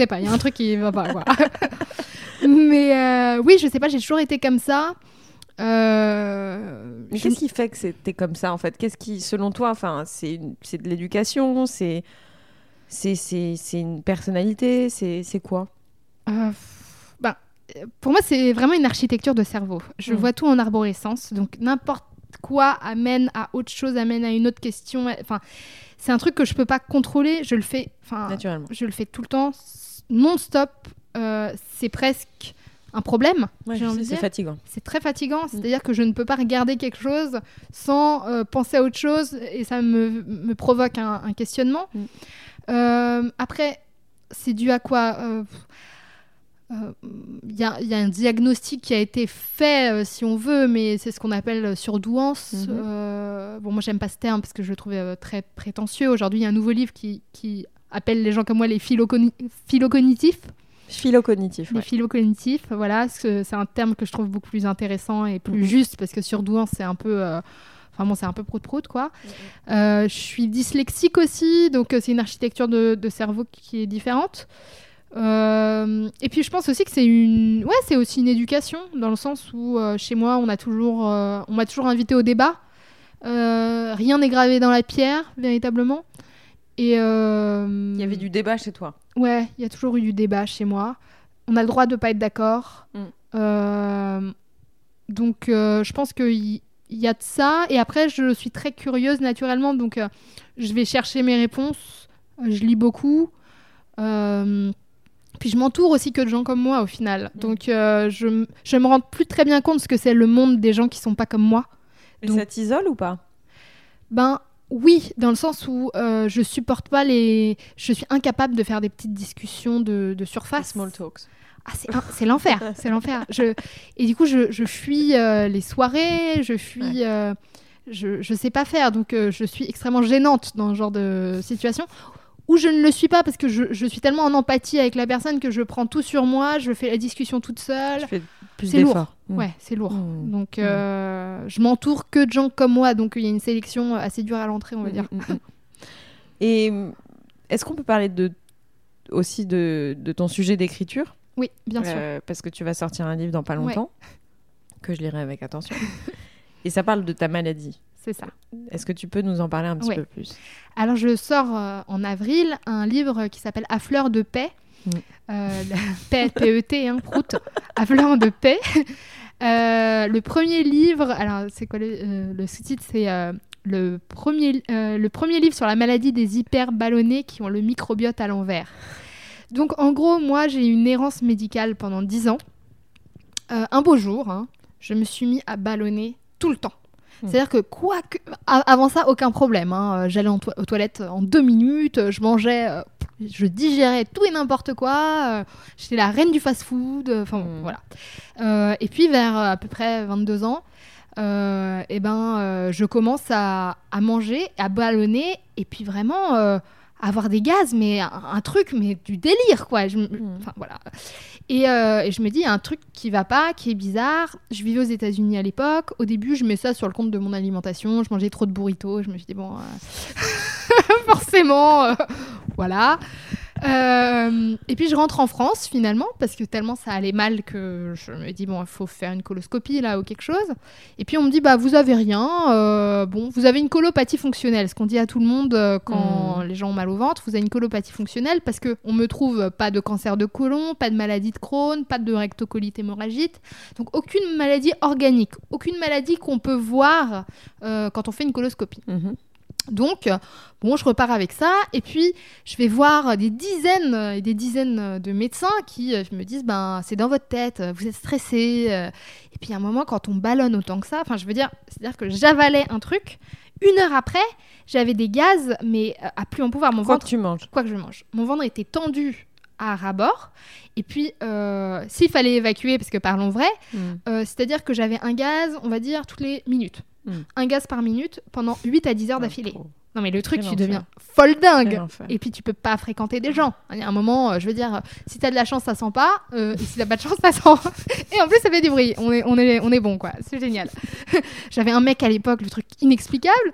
sais pas. Il y a un truc qui va pas. quoi. mais euh, oui, je sais pas. J'ai toujours été comme ça. Euh, je- qu'est-ce qui fait que c'était comme ça en fait? Qu'est-ce qui, selon toi, enfin, c'est de l'éducation, c'est c'est une personnalité, c'est c'est quoi? Euh, ben, euh, pour moi, c'est vraiment une architecture de cerveau. Je Mm. vois tout en arborescence, donc n'importe quoi amène à autre chose, amène à une autre question. Enfin, c'est un truc que je peux pas contrôler. Je le fais, enfin, naturellement je le fais tout le temps, non-stop. Euh, c'est presque un problème. Ouais, C'est fatigant. C'est très fatigant, c'est-à-dire que je ne peux pas regarder quelque chose sans euh, penser à autre chose et ça me, me provoque un, un questionnement. Mm. Euh, après, c'est dû à quoi Il y, a, il y a un diagnostic qui a été fait, si on veut, mais c'est ce qu'on appelle surdouance. Mhm. Euh, bon, moi, j'aime pas ce terme parce que je le trouvais très prétentieux. Aujourd'hui, il y a un nouveau livre qui, qui appelle les gens comme moi les philocogni- philocognitifs. Philo-cognitif. Les ouais. philocognitifs, voilà, c'est un terme que je trouve beaucoup plus intéressant et plus Mhm. juste parce que surdouance, c'est un peu. euh, Enfin bon, c'est un peu prout-prout, quoi. Euh, je suis dyslexique aussi, donc euh, c'est une architecture de, de cerveau qui est différente. Euh, et puis je pense aussi que c'est une, ouais, c'est aussi une éducation dans le sens où chez moi on a toujours, on m'a toujours invité au débat. Rien n'est gravé dans la pierre véritablement. Et euh, Il y avait du débat chez toi. Ouais, il y a toujours eu du débat chez moi. On a le droit de pas être d'accord. Mm. Euh, donc, euh, je pense qu'il y, a de ça. Et après, je suis très curieuse naturellement. Donc, je vais chercher mes réponses. Je lis beaucoup. Puis, je m'entoure aussi que de gens comme moi au final. Donc, euh, je, m- je me rends plus très bien compte de ce que c'est le monde des gens qui sont pas comme moi. Mais Donc- ça t'isole ou pas? Ben oui, dans le sens où euh, je supporte pas les. Je suis incapable de faire des petites discussions de, de surface. Small talks. Ah, c'est l'enfer, c'est l'enfer. Je... Et du coup, je, je fuis euh, les soirées, je fuis. euh, je, je sais pas faire, donc je suis extrêmement gênante dans ce genre de situation. Ou je ne le suis pas parce que je, je suis tellement en empathie avec la personne que je prends tout sur moi, je fais la discussion toute seule. Je fais plus C'est lourd. d'efforts. Ouais, c'est lourd. Mm. Donc, euh, je m'entoure que de gens comme moi, donc il y a une sélection assez dure à l'entrée, on va Mm, dire. Et est-ce qu'on peut parler de aussi de, de ton sujet d'écriture? Oui, bien sûr. Euh, Parce que tu vas sortir un livre dans pas Ouais. longtemps, que je lirai avec attention. Et ça parle de ta maladie. C'est ça. Est-ce que tu peux nous en parler un petit Ouais. peu plus? Alors, je sors euh, en avril un livre qui s'appelle À fleur de paix. Euh, paix, P-E-T, hein, prout. Fleur de paix. Euh, le premier livre, alors c'est quoi le, euh, sous-titre C'est euh, le, premier, le premier livre sur la maladie des hyperballonnés qui ont le microbiote à l'envers. Donc, en gros, moi, j'ai eu une errance médicale pendant 10 ans. Un beau jour, hein, je me suis mis à ballonner tout le temps. C'est-à-dire que quoi que avant ça aucun problème. hein. Euh, J'allais aux toilettes en deux minutes, euh, je mangeais, euh, je digérais tout et n'importe quoi. euh, J'étais la reine du fast-food. euh, Enfin bon, Mm. voilà. Euh, et puis vers euh, à peu près 22 ans, euh, eh ben euh, je commence à, à manger, à ballonner et puis vraiment euh, avoir des gaz, mais un, un truc, mais du délire quoi. Je Mm. Enfin voilà. Et, euh, et je me dis, il y a un truc qui va pas, qui est bizarre. Je vivais aux États-Unis à l'époque. Au début, je mets ça sur le compte de mon alimentation. Je mangeais trop de burritos. Je me suis dit, bon, euh, forcément, euh, voilà. Euh, et puis je rentre en France finalement parce que tellement ça allait mal que je me dis bon il faut faire une coloscopie là ou quelque chose. Et puis on me dit bah vous avez rien euh, bon vous avez une colopathie fonctionnelle. Ce qu'on dit à tout le monde euh, quand les gens ont mal au ventre vous avez une colopathie fonctionnelle parce que on me trouve pas de cancer de côlon pas de maladie de Crohn pas de rectocolite hémorragique. Donc aucune maladie organique aucune maladie qu'on peut voir quand on fait une coloscopie. Mhm. Donc, bon, je repars avec ça. Et puis, je vais voir des dizaines et des dizaines de médecins qui euh, me disent ben, c'est dans votre tête, vous êtes stressé. euh. Et puis, à un moment, quand on ballonne autant que ça, enfin, je veux dire, c'est-à-dire que j'avalais un truc. Une heure après, j'avais des gaz, mais euh, à plus en pouvoir. Mon Quoi ventre que tu manges. quoi que je mange. Mon ventre était tendu à ras-bord. Et puis, euh, s'il fallait évacuer, parce que parlons vrai, Mm. euh, c'est-à-dire que j'avais un gaz, on va dire, toutes les minutes. Mm. Un gaz par minute pendant 8 à 10 heures d'affilée. trop. Non, mais le truc, tu deviens folle dingue. Et puis, tu peux pas fréquenter des gens. Il y a un moment, euh, je veux dire, euh, si t'as de la chance, ça sent pas. euh, et si t'as pas de chance, ça sent. et en plus, ça fait du bruit. On est, on est, on est bon, quoi. C'est génial. J'avais un mec à l'époque, le truc inexplicable.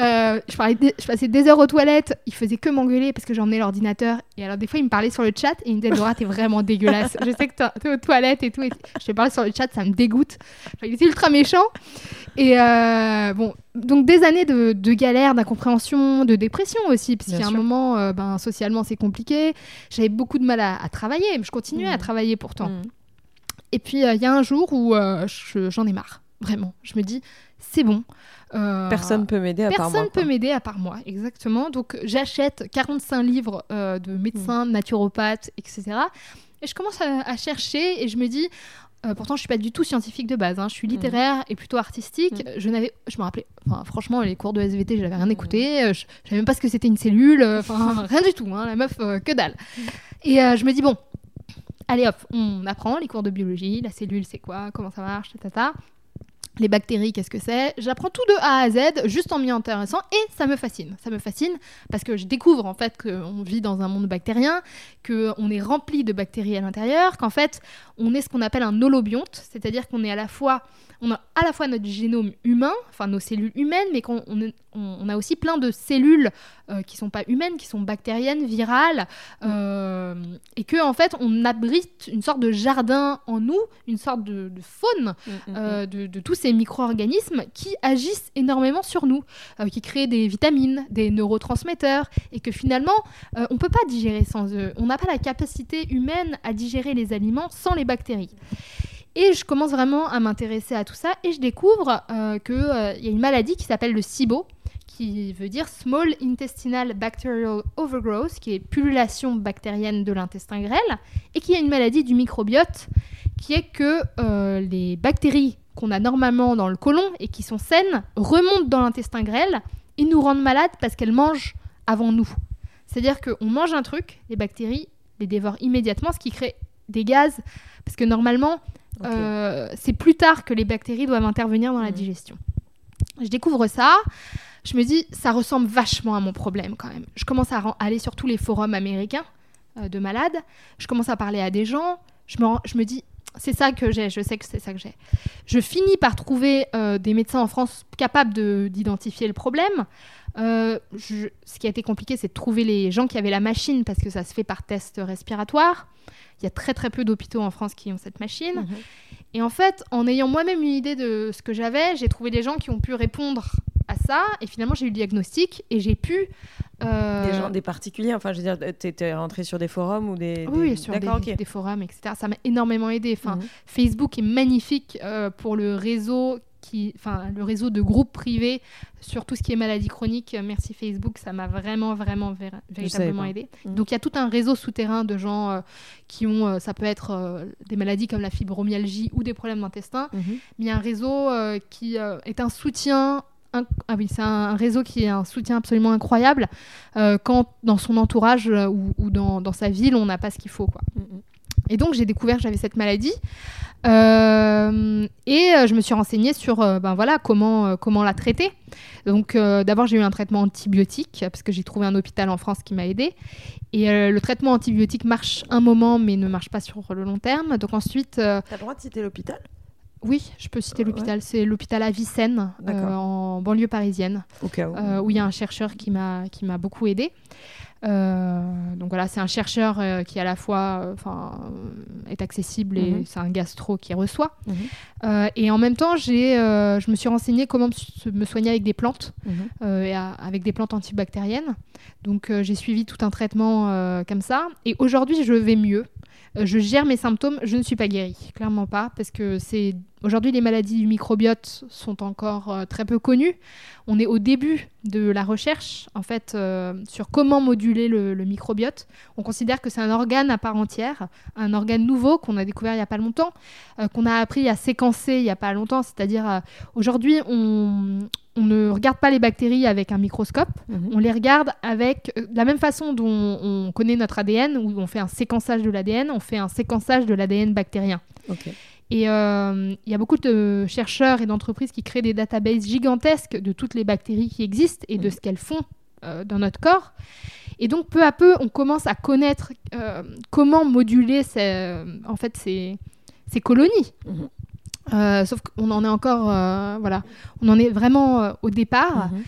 Euh, je, parlais des- je passais des heures aux toilettes, il faisait que m'engueuler parce que j'emmenais l'ordinateur. Et alors, des fois, il me parlait sur le chat et il me disait Laura, t'es vraiment dégueulasse. Je sais que t'es- aux toilettes et tout. Et je te parle sur le chat, ça me dégoûte. Enfin, il était ultra méchant. Et euh, bon, donc des années de, de galère, d'incompréhension, de dépression aussi, parce Bien qu'il y a un sûr. moment, euh, ben, socialement, c'est compliqué. J'avais beaucoup de mal à, à travailler, mais je continuais à Mhm. travailler pourtant. Mm. Et puis, il y a un jour où je- j'en ai marre, vraiment. Je me dis, c'est bon. Euh, Personne peut m'aider à part moi. Personne peut m'aider à part moi, exactement. Donc j'achète 45 livres euh, de médecins, de naturopathes, etc. Et je commence à, à chercher et je me dis, euh, pourtant je suis pas du tout scientifique de base, hein, je suis littéraire et plutôt artistique. Je n'avais, je me rappelais, enfin, franchement les cours de SVT, je n'avais rien écouté, euh, je, je savais même pas ce que c'était une cellule, enfin rien du tout, hein, la meuf euh, que dalle. Et euh, je me dis bon, allez hop, on apprend les cours de biologie, la cellule c'est quoi, comment ça marche, tata. Les bactéries, qu'est-ce que c'est? J'apprends tout de A à Z, juste en m'y intéressant, et ça me fascine. Ça me fascine parce que je découvre en fait qu'on vit dans un monde bactérien, qu'on est rempli de bactéries à l'intérieur, qu'en fait on est ce qu'on appelle un holobionte, c'est-à-dire qu'on est à la fois on a à la fois notre génome humain, enfin nos cellules humaines, mais qu'on on, a aussi plein de cellules euh, qui sont pas humaines, qui sont bactériennes, virales, euh, et que en fait on abrite une sorte de jardin en nous, une sorte de, faune mm, mm, euh, mm. de, tous ces micro-organismes qui agissent énormément sur nous, qui créent des vitamines, des neurotransmetteurs, et que finalement on peut pas digérer sans eux. On n'a pas la capacité humaine à digérer les aliments sans les bactéries. Et je commence vraiment à m'intéresser à tout ça et je découvre euh, qu'il euh, y a une maladie qui s'appelle le SIBO, qui veut dire Small Intestinal Bacterial Overgrowth, qui est pullulation bactérienne de l'intestin grêle, et qui est une maladie du microbiote, qui est que euh, les bactéries qu'on a normalement dans le côlon et qui sont saines remontent dans l'intestin grêle et nous rendent malades parce qu'elles mangent avant nous. C'est-à-dire qu'on mange un truc, les bactéries les dévorent immédiatement, ce qui crée des gaz, parce que normalement, euh, c'est plus tard que les bactéries doivent intervenir dans la mm. digestion. Je découvre ça. Je me dis, ça ressemble vachement à mon problème quand même. Je commence à aller sur tous les forums américains euh, de malades. Je commence à parler à des gens. Je me, je me dis, c'est ça que j'ai. Je sais que c'est ça que j'ai. Je finis par trouver euh, des médecins en France capables d'identifier le problème. ce qui a été compliqué, c'est de trouver les gens qui avaient la machine parce que ça se fait par test respiratoire. Il y a très très peu d'hôpitaux en France qui ont cette machine. Mhm. Et en fait, en ayant moi-même une idée de ce que j'avais, j'ai trouvé des gens qui ont pu répondre à ça. Et finalement, j'ai eu le diagnostic et j'ai pu. Euh, des gens, des particuliers, enfin, je veux dire, tu étais rentré sur des forums ou des. Oui, sur des, des, forums, etc. Ça m'a énormément aidé. Enfin, mhm. Facebook est magnifique euh, pour le réseau enfin, le réseau de groupes privés sur tout ce qui est maladie chronique. Merci Facebook, ça m'a vraiment, vraiment, véritablement aidé. Mmh. Donc il y a tout un réseau souterrain de gens euh, qui ont, euh, ça peut être euh, des maladies comme la fibromyalgie ou des problèmes d'intestin, mmh. mais il y a un réseau qui est un soutien ah oui, c'est un réseau qui est un soutien absolument incroyable quand dans son entourage ou, dans, dans, sa ville, on n'a pas ce qu'il faut. Quoi. Mmh, et donc j'ai découvert que j'avais cette maladie. Euh, et euh, je me suis renseignée sur euh, ben voilà, comment, comment la traiter. Donc d'abord j'ai eu un traitement antibiotique parce que j'ai trouvé un hôpital en France qui m'a aidé. Et le traitement antibiotique marche un moment mais ne marche pas sur le long terme. Donc ensuite... Tu as le droit de citer l'hôpital? Oui, je peux citer l'hôpital. C'est l'hôpital Avicenne, en banlieue parisienne, où il y a un chercheur qui m'a beaucoup aidé. Euh, donc voilà, c'est un chercheur euh, qui à la fois enfin, est accessible et mhm. c'est un gastro qui reçoit. Mhm. Euh, et en même temps, j'ai, je me suis renseignée comment me soigner avec des plantes, mhm. et avec des plantes antibactériennes. Donc j'ai suivi tout un traitement comme ça. Et aujourd'hui, je vais mieux. je gère mes symptômes. Je ne suis pas guérie, clairement pas, parce que c'est Aujourd'hui, les maladies du microbiote sont encore euh, très peu connues. On est au début de la recherche, en fait, euh, sur comment moduler le, microbiote. On considère que c'est un organe à part entière, un organe nouveau qu'on a découvert il n'y a pas longtemps, euh, qu'on a appris à séquencer il n'y a pas longtemps. C'est-à-dire, aujourd'hui, on, ne regarde pas les bactéries avec un microscope, mhm. on les regarde avec de la même façon dont on connaît notre ADN, où on fait un séquençage de l'ADN, on fait un séquençage de l'ADN bactérien. Et euh, il y a beaucoup de chercheurs et d'entreprises qui créent des databases gigantesques de toutes les bactéries qui existent et de ce qu'elles font euh, dans notre corps. Et donc, peu à peu, on commence à connaître euh, comment moduler ces, en fait, ces, ces colonies. Mm-hmm. sauf qu'on en est encore, voilà, on en est vraiment au départ. Mm-hmm.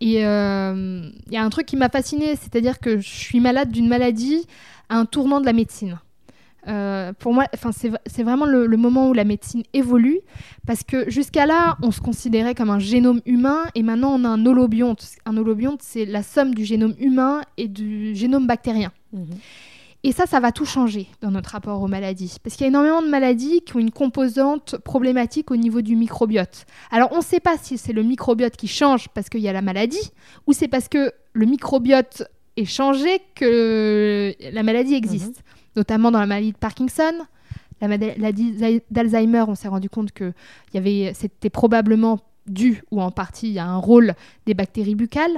Et il y a un truc qui m'a fascinée, c'est-à-dire que je suis malade d'une maladie à un tournant de la médecine. Euh, pour moi, c'est vraiment le, moment où la médecine évolue, parce que jusqu'à là, on se considérait comme un génome humain, et maintenant on a un holobionte. Un holobionte, c'est la somme du génome humain et du génome bactérien. Mhm. Et ça, ça va tout changer dans notre rapport aux maladies. Parce qu'il y a énormément de maladies qui ont une composante problématique au niveau du microbiote. Alors, on ne sait pas si c'est le microbiote qui change parce qu'il y a la maladie, ou c'est parce que le microbiote est changé que la maladie existe. Mhm notamment dans la maladie de Parkinson. La maladie d'Alzheimer, on s'est rendu compte que c'était probablement dû ou en partie à un rôle des bactéries buccales.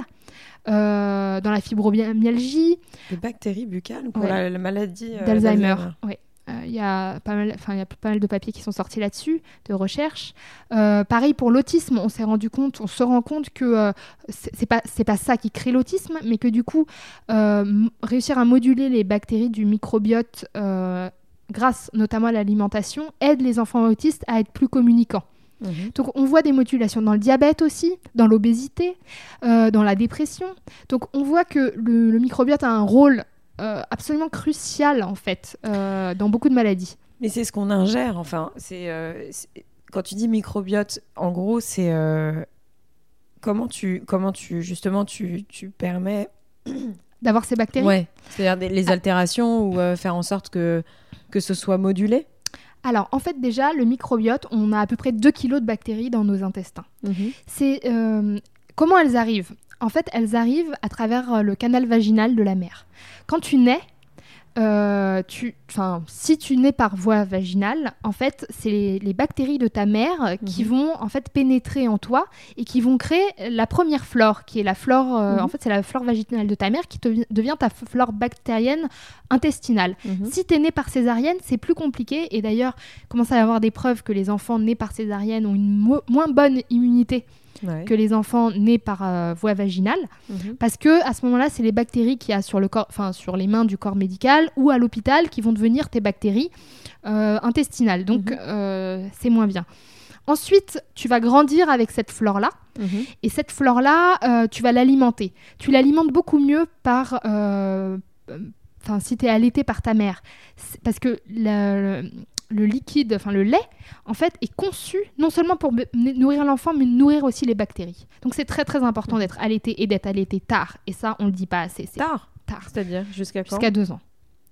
Euh, dans la fibromyalgie. Des bactéries buccales pour la, maladie euh, d'Alzheimer Oui. Euh, Il y, a pas mal- enfin, il y a pas mal de papiers qui sont sortis là-dessus, de recherches. Euh, pareil pour l'autisme, on s'est rendu compte, on se rend compte que euh, c'est pas, c'est pas ça qui crée l'autisme, mais que du coup, réussir à moduler les bactéries du microbiote grâce notamment à l'alimentation aide les enfants autistes à être plus communicants. Mhm. Donc on voit des modulations dans le diabète aussi, dans l'obésité, euh, dans la dépression. Donc on voit que le, le microbiote a un rôle euh, absolument crucial en fait euh, dans beaucoup de maladies. Mais c'est ce qu'on ingère, enfin. C'est euh, c'est- quand tu dis microbiote, en gros, c'est comment tu comment tu justement tu, tu permets D'avoir ces bactéries. ouais, c'est-à-dire les Ah. altérations ou faire en sorte que que ce soit modulé? Alors en fait déjà le microbiote, on a à peu près 2 kilos de bactéries dans nos intestins. C'est euh, comment elles arrivent? En fait, elles arrivent à travers euh, le canal vaginal de la mère. Quand tu nais, euh, tu, si tu nais par voie vaginale, en fait, c'est les, les bactéries de ta mère qui vont en fait pénétrer en toi et qui vont créer la première flore, qui est la flore. euh, Mhm. En fait, c'est la flore vaginale de ta mère qui te- devient ta flore bactérienne intestinale. Mhm. Si tu es né par césarienne, c'est plus compliqué. Et d'ailleurs, il commence à y avoir des preuves que les enfants nés par césarienne ont une mo- moins bonne immunité? Ouais. que les enfants nés par euh, voie vaginale. Mhm. Parce que à ce moment-là, c'est les bactéries qu'il y a sur, le corps, sur les mains du corps médical ou à l'hôpital qui vont devenir tes bactéries euh, intestinales. Donc, Mhm. euh, c'est moins bien. Ensuite, tu vas grandir avec cette flore-là. Mhm. Et cette flore-là, euh, tu vas l'alimenter. Tu l'alimentes beaucoup mieux par. euh, si tu es allaité par ta mère. Parce que la- le, liquide, enfin le lait, en fait, est conçu non seulement pour nourrir l'enfant, mais nourrir aussi les bactéries. Donc c'est très très important d'être allaité et d'être allaité tard. Et ça, on le dit pas assez. Tard, tard. c'est-à-dire jusqu'à quand? Jusqu'à deux ans.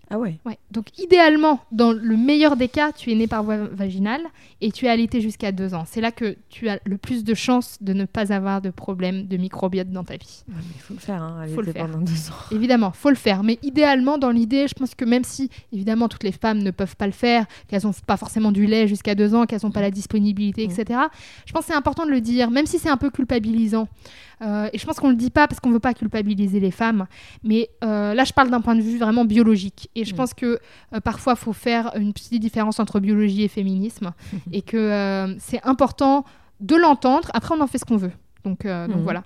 Ah ouais. Ouais. Donc idéalement, dans le meilleur des cas, tu es né par voie vaginale et tu es allaité jusqu'à deux ans. C'est là que tu as le plus de chances de ne pas avoir de problème de microbiote dans ta vie. Ouais, il faut le faire, hein, Faut le faire. pendant deux ans. Évidemment, faut le faire. Mais idéalement, dans l'idée, je pense que même si, évidemment, toutes les femmes ne peuvent pas le faire, qu'elles n'ont pas forcément du lait jusqu'à deux ans, qu'elles n'ont pas la disponibilité, etc., je pense que c'est important de le dire, même si c'est un peu culpabilisant. Euh, et je pense qu'on le dit pas parce qu'on veut pas culpabiliser les femmes. Mais euh, là, je parle d'un point de vue vraiment biologique. Et je Mm. pense que euh, parfois, il faut faire une petite différence entre biologie et féminisme. et que c'est important de l'entendre. Après, on en fait ce qu'on veut. Donc, donc Mhm. voilà.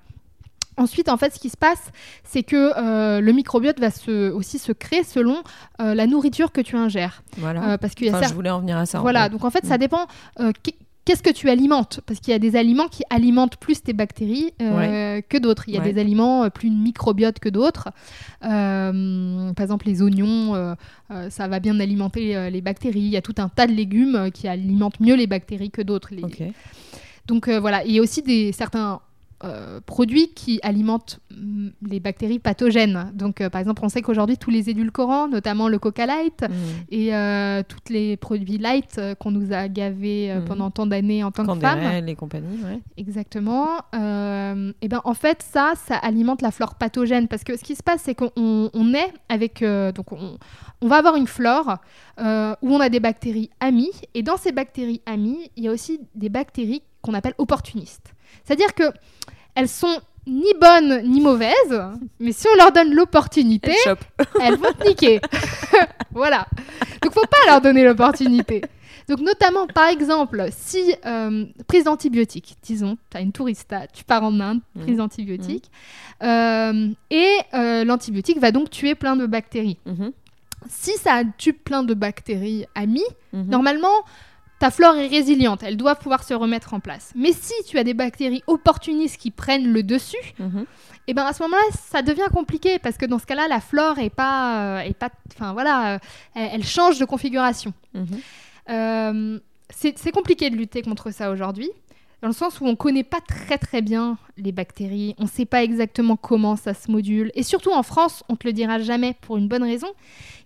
Ensuite, en fait, ce qui se passe, c'est que euh, le microbiote va se, aussi se créer selon euh, la nourriture que tu ingères. Voilà. Euh, parce a Enfin, certes- je voulais en venir à ça. en voilà, fait. donc en fait, ça Mm. dépend. Qu'est- Qu'est-ce que tu alimentes? Parce qu'il y a des aliments qui alimentent plus tes bactéries euh, que d'autres. Il y a Ouais. des aliments euh, plus microbiotes que d'autres. Euh, par exemple, les oignons, euh, ça va bien alimenter les bactéries. Il y a tout un tas de légumes qui alimentent mieux les bactéries que d'autres. Les- donc voilà, il y a aussi des, certains euh, produits qui alimentent mm, les bactéries pathogènes. Donc euh, par exemple, on sait qu'aujourd'hui, tous les édulcorants, notamment le Coca Light, Mhm. et euh, tous les produits light qu'on nous a gavés Mhm. pendant tant d'années en tant que femme, Candérel et compagnie, ouais. exactement, et ben en fait ça, ça alimente la flore pathogène parce que ce qui se passe c'est qu'on on- on est avec donc on, on va avoir une flore où on a des bactéries amies et dans ces bactéries amies il y a aussi des bactéries qu'on appelle opportunistes. C'est-à-dire que elles sont ni bonnes ni mauvaises, mais si on leur donne l'opportunité, elles vont te niquer. voilà. Donc faut pas leur donner l'opportunité. Donc notamment, par exemple, si euh, prise d'antibiotiques, disons, tu as une tourista, tu pars en Inde, Mhm. prise d'antibiotiques, euh, et euh, l'antibiotique va donc tuer plein de bactéries. Mhm. Si ça tue plein de bactéries amies, normalement, ta flore est résiliente, elle doit pouvoir se remettre en place. Mais si tu as des bactéries opportunistes qui prennent le dessus, et ben à ce moment-là, ça devient compliqué parce que dans ce cas-là, la flore est pas, euh, est pas, enfin voilà, euh, elle, elle change de configuration. Mhm. Euh, c'est c'est compliqué de lutter contre ça aujourd'hui, dans le sens où on connaît pas très très bien les bactéries, on sait pas exactement comment ça se module, et surtout en France, on te le dira jamais pour une bonne raison,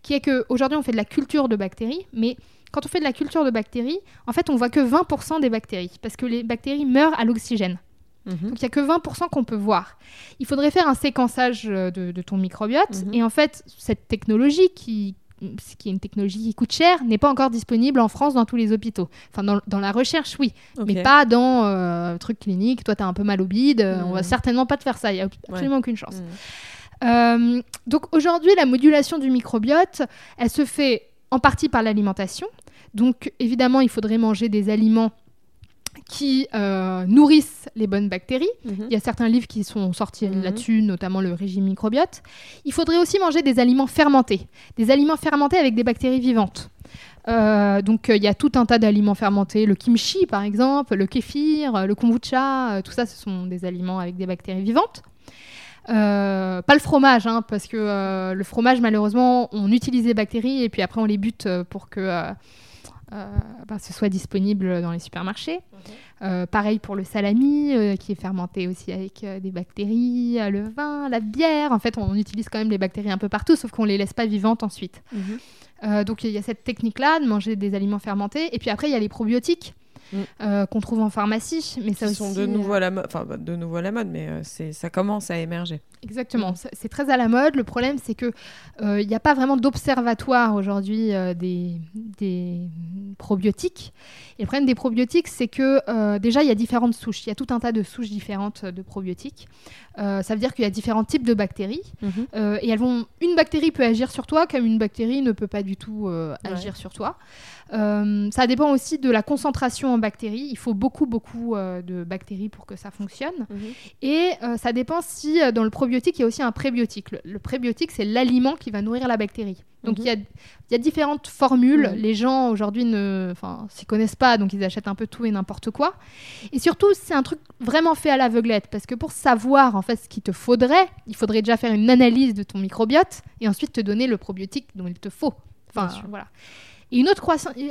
qui est que aujourd'hui on fait de la culture de bactéries, mais quand on fait de la culture de bactéries, en fait on voit que 20% des bactéries, parce que les bactéries meurent à l'oxygène. Mhm. Donc il n'y a que 20% qu'on peut voir. Il faudrait faire un séquençage euh, de, de ton microbiote. Mhm. Et en fait, cette technologie, qui, qui est une technologie qui coûte cher, n'est pas encore disponible en France dans tous les hôpitaux. Enfin, dans, dans la recherche, oui, mais pas dans euh, truc clinique. Toi, tu as un peu mal au bide. euh, On va Mhm. certainement pas te faire ça. Il n'y a absolument aucune chance. Euh, donc aujourd'hui, la modulation du microbiote, elle se fait en partie par l'alimentation. Donc évidemment, il faudrait manger des aliments qui euh, nourrissent les bonnes bactéries. Mhm. Il y a certains livres qui sont sortis Mhm. là-dessus, notamment le régime microbiote. Il faudrait aussi manger des aliments fermentés, des aliments fermentés avec des bactéries vivantes. Euh, donc euh, il y a tout un tas d'aliments fermentés, le kimchi par exemple, le kéfir, le kombucha, tout ça ce sont des aliments avec des bactéries vivantes. Euh, pas le fromage, hein, parce que euh, le fromage malheureusement on utilise les bactéries et puis après on les bute pour que euh, ben, ce soit disponible dans les supermarchés. Euh, pareil pour le salami, euh, qui est fermenté aussi avec euh, des bactéries, euh, le vin, la bière. En fait, on utilise quand même les bactéries un peu partout, sauf qu'on les laisse pas vivantes ensuite. Mhm. Euh, donc il y a cette technique-là de manger des aliments fermentés. Et puis après, il y a les probiotiques Mm. euh, qu'on trouve en pharmacie. Mais ça Qui aussi, sont de euh, nouveau à la mode, enfin pas de nouveau à la mode, mais euh, ça commence à émerger. Exactement, Mm. c'est- très à la mode. Le problème, c'est que euh, il n'y a pas vraiment d'observatoire aujourd'hui euh, des, des probiotiques. Et le problème des probiotiques, c'est que euh, déjà, il y a différentes souches. Il y a tout un tas de souches différentes de probiotiques. Euh, ça veut dire qu'il y a différents types de bactéries. Mhm. Euh, et elles vont, une bactérie peut agir sur toi comme une bactérie ne peut pas du tout euh, Ouais. agir sur toi. Ça dépend aussi de la concentration en bactéries. Il faut beaucoup, beaucoup de bactéries pour que ça fonctionne. Mhm. Et ça dépend si dans le probiotique, il y a aussi un prébiotique. Le, le prébiotique, c'est l'aliment qui va nourrir la bactérie. Donc Mhm. il y, a, il y a différentes formules. Mhm. Les gens aujourd'hui ne s'y connaissent pas, donc ils achètent un peu tout et n'importe quoi. Et surtout, c'est un truc vraiment fait à l'aveuglette, parce que pour savoir en fait ce qu'il te faudrait, il faudrait déjà faire une analyse de ton microbiote et ensuite te donner le probiotique dont il te faut. Enfin, voilà. Et une autre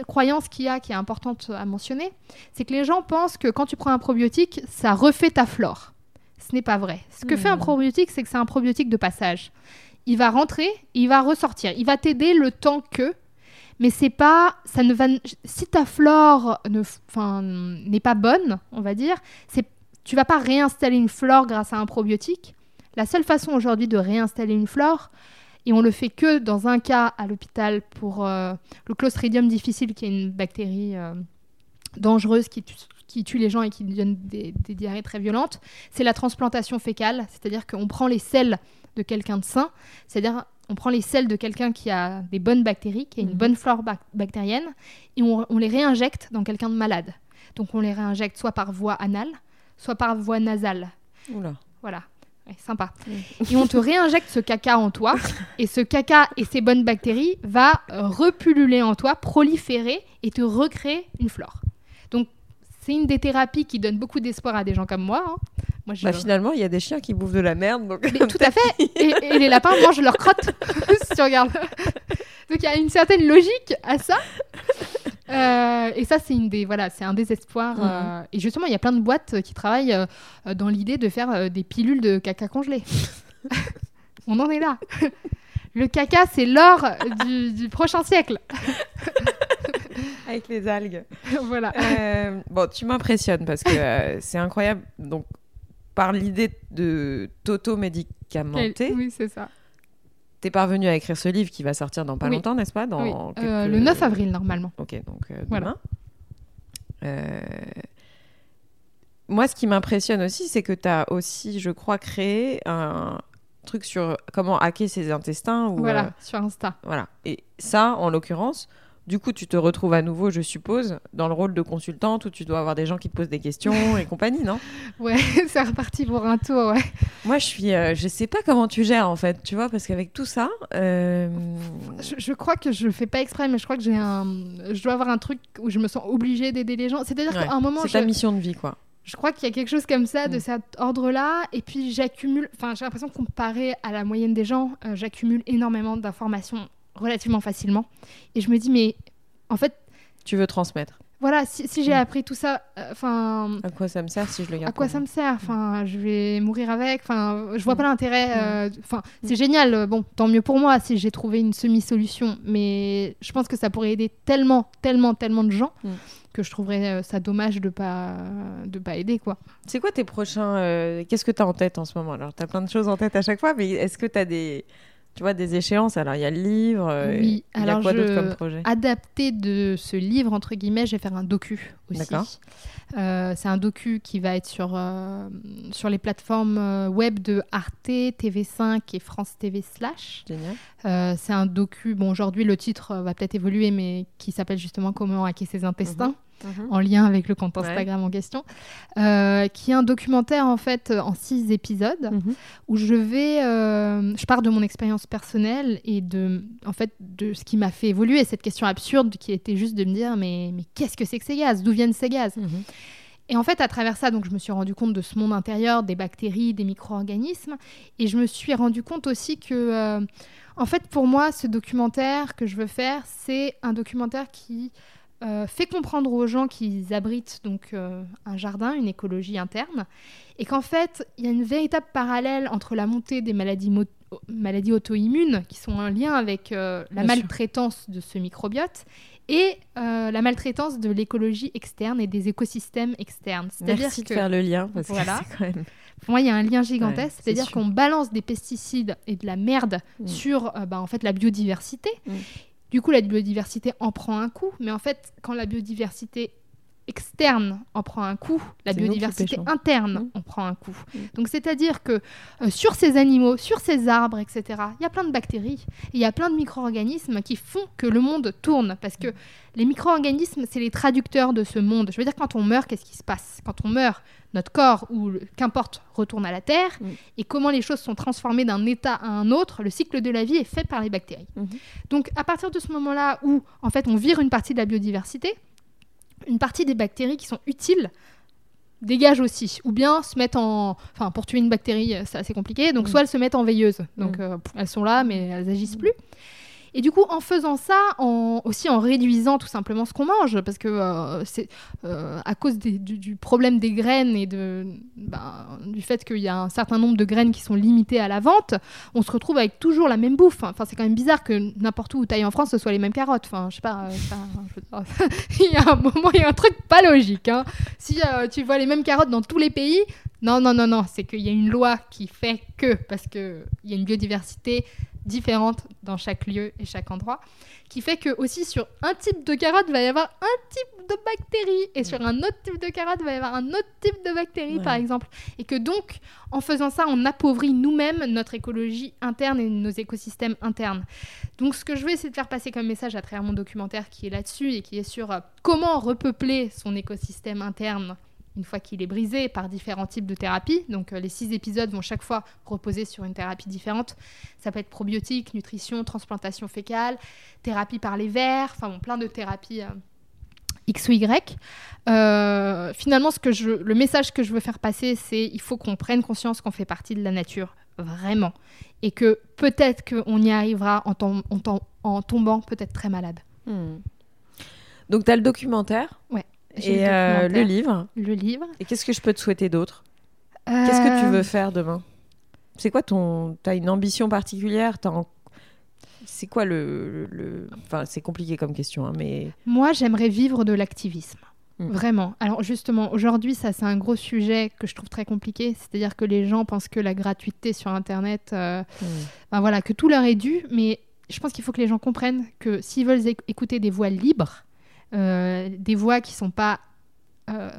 croyance qu'il y a, qui est importante à mentionner, c'est que les gens pensent que quand tu prends un probiotique, ça refait ta flore. Ce n'est pas vrai. Ce que fait un Hmm. probiotique, c'est que c'est un probiotique de passage. Il va rentrer, il va ressortir. Il va t'aider le temps que, mais c'est pas, ça ne va, si ta flore ne, n'est pas bonne, on va dire, c'est, tu vas pas réinstaller une flore grâce à un probiotique. La seule façon aujourd'hui de réinstaller une flore, et on le fait que dans un cas à l'hôpital pour euh, le Clostridium difficile, qui est une bactérie euh, dangereuse qui tue, les gens et qui donne des, des diarrhées très violentes, c'est la transplantation fécale, c'est-à-dire qu'on prend les selles de quelqu'un de sain, c'est-à-dire on prend les selles de quelqu'un qui a des bonnes bactéries, qui a une Mhm. bonne flore bac- bactérienne, et on, on les réinjecte dans quelqu'un de malade. Donc on les réinjecte soit par voie anale, soit par voie nasale. Oula. Voilà. Ouais, sympa. Et on te réinjecte ce caca en toi, et ce caca et ces bonnes bactéries va repulluler en toi, proliférer et te recréer une flore. Donc c'est une des thérapies qui donne beaucoup d'espoir à des gens comme moi. hein. Moi, je... Bah, finalement, il y a des chiens qui bouffent de la merde, donc. Mais tout à fait. Et, et les lapins mangent leurs crottes, si tu regardes. Donc il y a une certaine logique à ça. Euh, et ça, c'est une des voilà, c'est un désespoir. Mhm. euh, et justement, il y a plein de boîtes qui travaillent euh, euh, dans l'idée de faire euh, des pilules de caca congelé. On en est là. Le caca, c'est l'or du, du prochain siècle. Avec les algues. voilà. Euh, bon, tu m'impressionnes parce que euh, c'est incroyable. Donc, par l'idée de t'auto-médicamenter, Oui, c'est ça. t'es parvenu à écrire ce livre qui va sortir dans pas Oui. longtemps, n'est-ce pas? Dans Oui. quelques- Euh, le 9 avril, normalement. Ok, donc euh, Voilà. demain. Euh, Moi, ce qui m'impressionne aussi, c'est que tu as aussi, je crois, créé un truc sur comment hacker ses intestins. Ou, Voilà, sur Insta. voilà. Et ça, en l'occurrence, du coup, tu te retrouves à nouveau, je suppose, dans le rôle de consultante où tu dois avoir des gens qui te posent des questions et compagnie, non? Ouais, c'est reparti pour un tour, ouais. Moi, je suis, euh, je sais pas comment tu gères en fait, tu vois, parce qu'avec tout ça, euh, Je, je crois que je fais pas exprès, mais je crois que j'ai un. Je dois avoir un truc où je me sens obligée d'aider les gens. C'est-à-dire ouais, qu'à un moment, c'est je, ta mission de vie, quoi. je crois qu'il y a quelque chose comme ça, de Mm. cet ordre-là. Et puis j'accumule. Enfin, j'ai l'impression que comparé à la moyenne des gens, euh, j'accumule énormément d'informations relativement facilement. Et je me dis, mais en fait, Tu veux transmettre. voilà, si, si j'ai Mm. appris tout ça, euh, enfin. À quoi ça me sert si je le garde à quoi ça me sert? Enfin, je vais mourir avec. Enfin, je vois Mm. pas l'intérêt. euh, Enfin, c'est génial. euh, Bon, tant mieux pour moi si j'ai trouvé une semi-solution. Mais je pense que ça pourrait aider tellement, tellement, tellement de gens Mm. que je trouverais ça dommage de pas de pas aider quoi. C'est quoi tes prochains. euh, Qu'est-ce que tu as en tête en ce moment? Alors, tu as plein de choses en tête à chaque fois, mais est-ce que tu as des, tu vois, des échéances. Alors, il y a le livre. euh, Oui, il y a alors quoi d'autre je- comme projet? Adapté de ce livre, entre guillemets, je vais faire un docu aussi. D'accord. Euh, c'est un docu qui va être sur, euh, sur les plateformes euh, web de Arte, TV5 et France TV Slash. Génial. C'est un docu, bon aujourd'hui le titre va peut-être évoluer, mais qui s'appelle justement Comment hacker ses intestins, en lien avec le compte Ouais. Instagram en question, euh, qui est un documentaire en fait euh, en six épisodes Mhm. où je vais, euh, je pars de mon expérience personnelle et de, en fait, de ce qui m'a fait évoluer cette question absurde qui était juste de me dire mais, mais qu'est-ce que c'est que ces gaz? D'où viennent ces gaz? Mhm. Et en fait, à travers ça, donc, je me suis rendu compte de ce monde intérieur, des bactéries, des micro-organismes, et je me suis rendu compte aussi que, euh, en fait, pour moi, ce documentaire que je veux faire, c'est un documentaire qui euh, fait comprendre aux gens qu'ils abritent donc euh, un jardin, une écologie interne, et qu'en fait, il y a une véritable parallèle entre la montée des maladies, mo- maladies auto-immunes, qui sont en lien avec euh, la Bien sûr. maltraitance de ce microbiote, et euh, la maltraitance de l'écologie externe et des écosystèmes externes. C'est-à-dire Merci de que faire le lien parce Voilà. que c'est quand même. pour moi, il y a un lien gigantesque. Ouais, C'est-à-dire qu'on balance des pesticides et de la merde Mm. sur euh, bah, en fait, la biodiversité. Mm. Du coup, la biodiversité en prend un coup. Mais en fait, quand la biodiversité externe en prend un coup, la biodiversité interne en prend un coup. Mm. Donc, c'est-à-dire que euh, sur ces animaux, sur ces arbres, etc., il y a plein de bactéries, il y a plein de micro-organismes qui font que le monde tourne. Parce que les micro-organismes, c'est les traducteurs de ce monde. Je veux dire, quand on meurt, qu'est-ce qui se passe? Quand on meurt, notre corps, ou qu'importe, retourne à la Terre, et comment les choses sont transformées d'un état à un autre, le cycle de la vie est fait par les bactéries. Donc, à partir de ce moment-là où, en fait, on vire une partie de la biodiversité, une partie des bactéries qui sont utiles dégagent aussi, ou bien se mettent en... Enfin, pour tuer une bactérie, euh, c'est assez compliqué, donc Mm. soit elles se mettent en veilleuse, donc Mm. euh, elles sont là, mais elles agissent plus. Et du coup, en faisant ça, aussi en réduisant tout simplement ce qu'on mange, parce que euh, c'est euh, à cause du, problème des graines et ben, du fait qu'il y a un certain nombre de graines qui sont limitées à la vente, on se retrouve avec toujours la même bouffe. Enfin, c'est quand même bizarre que n'importe où où t'ailles en France, ce soit les mêmes carottes. Enfin, je sais pas. euh, il y a un moment, il y a un truc pas logique. hein. Si tu vois les mêmes carottes dans tous les pays, non, non, non, non, c'est qu'il y a une loi qui fait que, parce qu'il y a une biodiversité différente dans chaque lieu et chaque endroit, qui fait que aussi sur un type de carotte, il va y avoir un type de bactérie, et sur un autre type de carotte, il va y avoir un autre type de bactérie, Ouais. par exemple. Et que donc, en faisant ça, on appauvrit nous-mêmes notre écologie interne et nos écosystèmes internes. Donc, ce que je veux, c'est de faire passer comme message à travers mon documentaire qui est là-dessus et qui est sur euh, comment repeupler son écosystème interne une fois qu'il est brisé par différents types de thérapies. Donc, euh, les six épisodes vont chaque fois reposer sur une thérapie différente. Ça peut être probiotique, nutrition, transplantation fécale, thérapie par les vers, enfin bon, plein de thérapies euh, X ou Y. Euh, finalement, ce que je, le message que je veux faire passer, c'est il faut qu'on prenne conscience qu'on fait partie de la nature, vraiment. Et que peut-être qu'on y arrivera en, tom- en tom- en tombant peut-être très malade. Hmm. Donc, tu as le documentaire J'ai et euh, le documentaire, livre. le livre. Et qu'est-ce que je peux te souhaiter d'autre? Qu'est-ce que tu Euh, veux faire demain? C'est quoi ton. T'as une ambition particulière? T'as en- C'est quoi le. le- Enfin, c'est compliqué comme question, hein, mais. Moi, j'aimerais vivre de l'activisme. Mm. Vraiment. Alors justement, aujourd'hui, ça c'est un gros sujet que je trouve très compliqué. C'est-à-dire que les gens pensent que la gratuité sur Internet, euh, Hmm. ben voilà, que tout leur est dû. Mais je pense qu'il faut que les gens comprennent que s'ils veulent éc- écouter des voix libres, euh, des voix qui sont pas euh,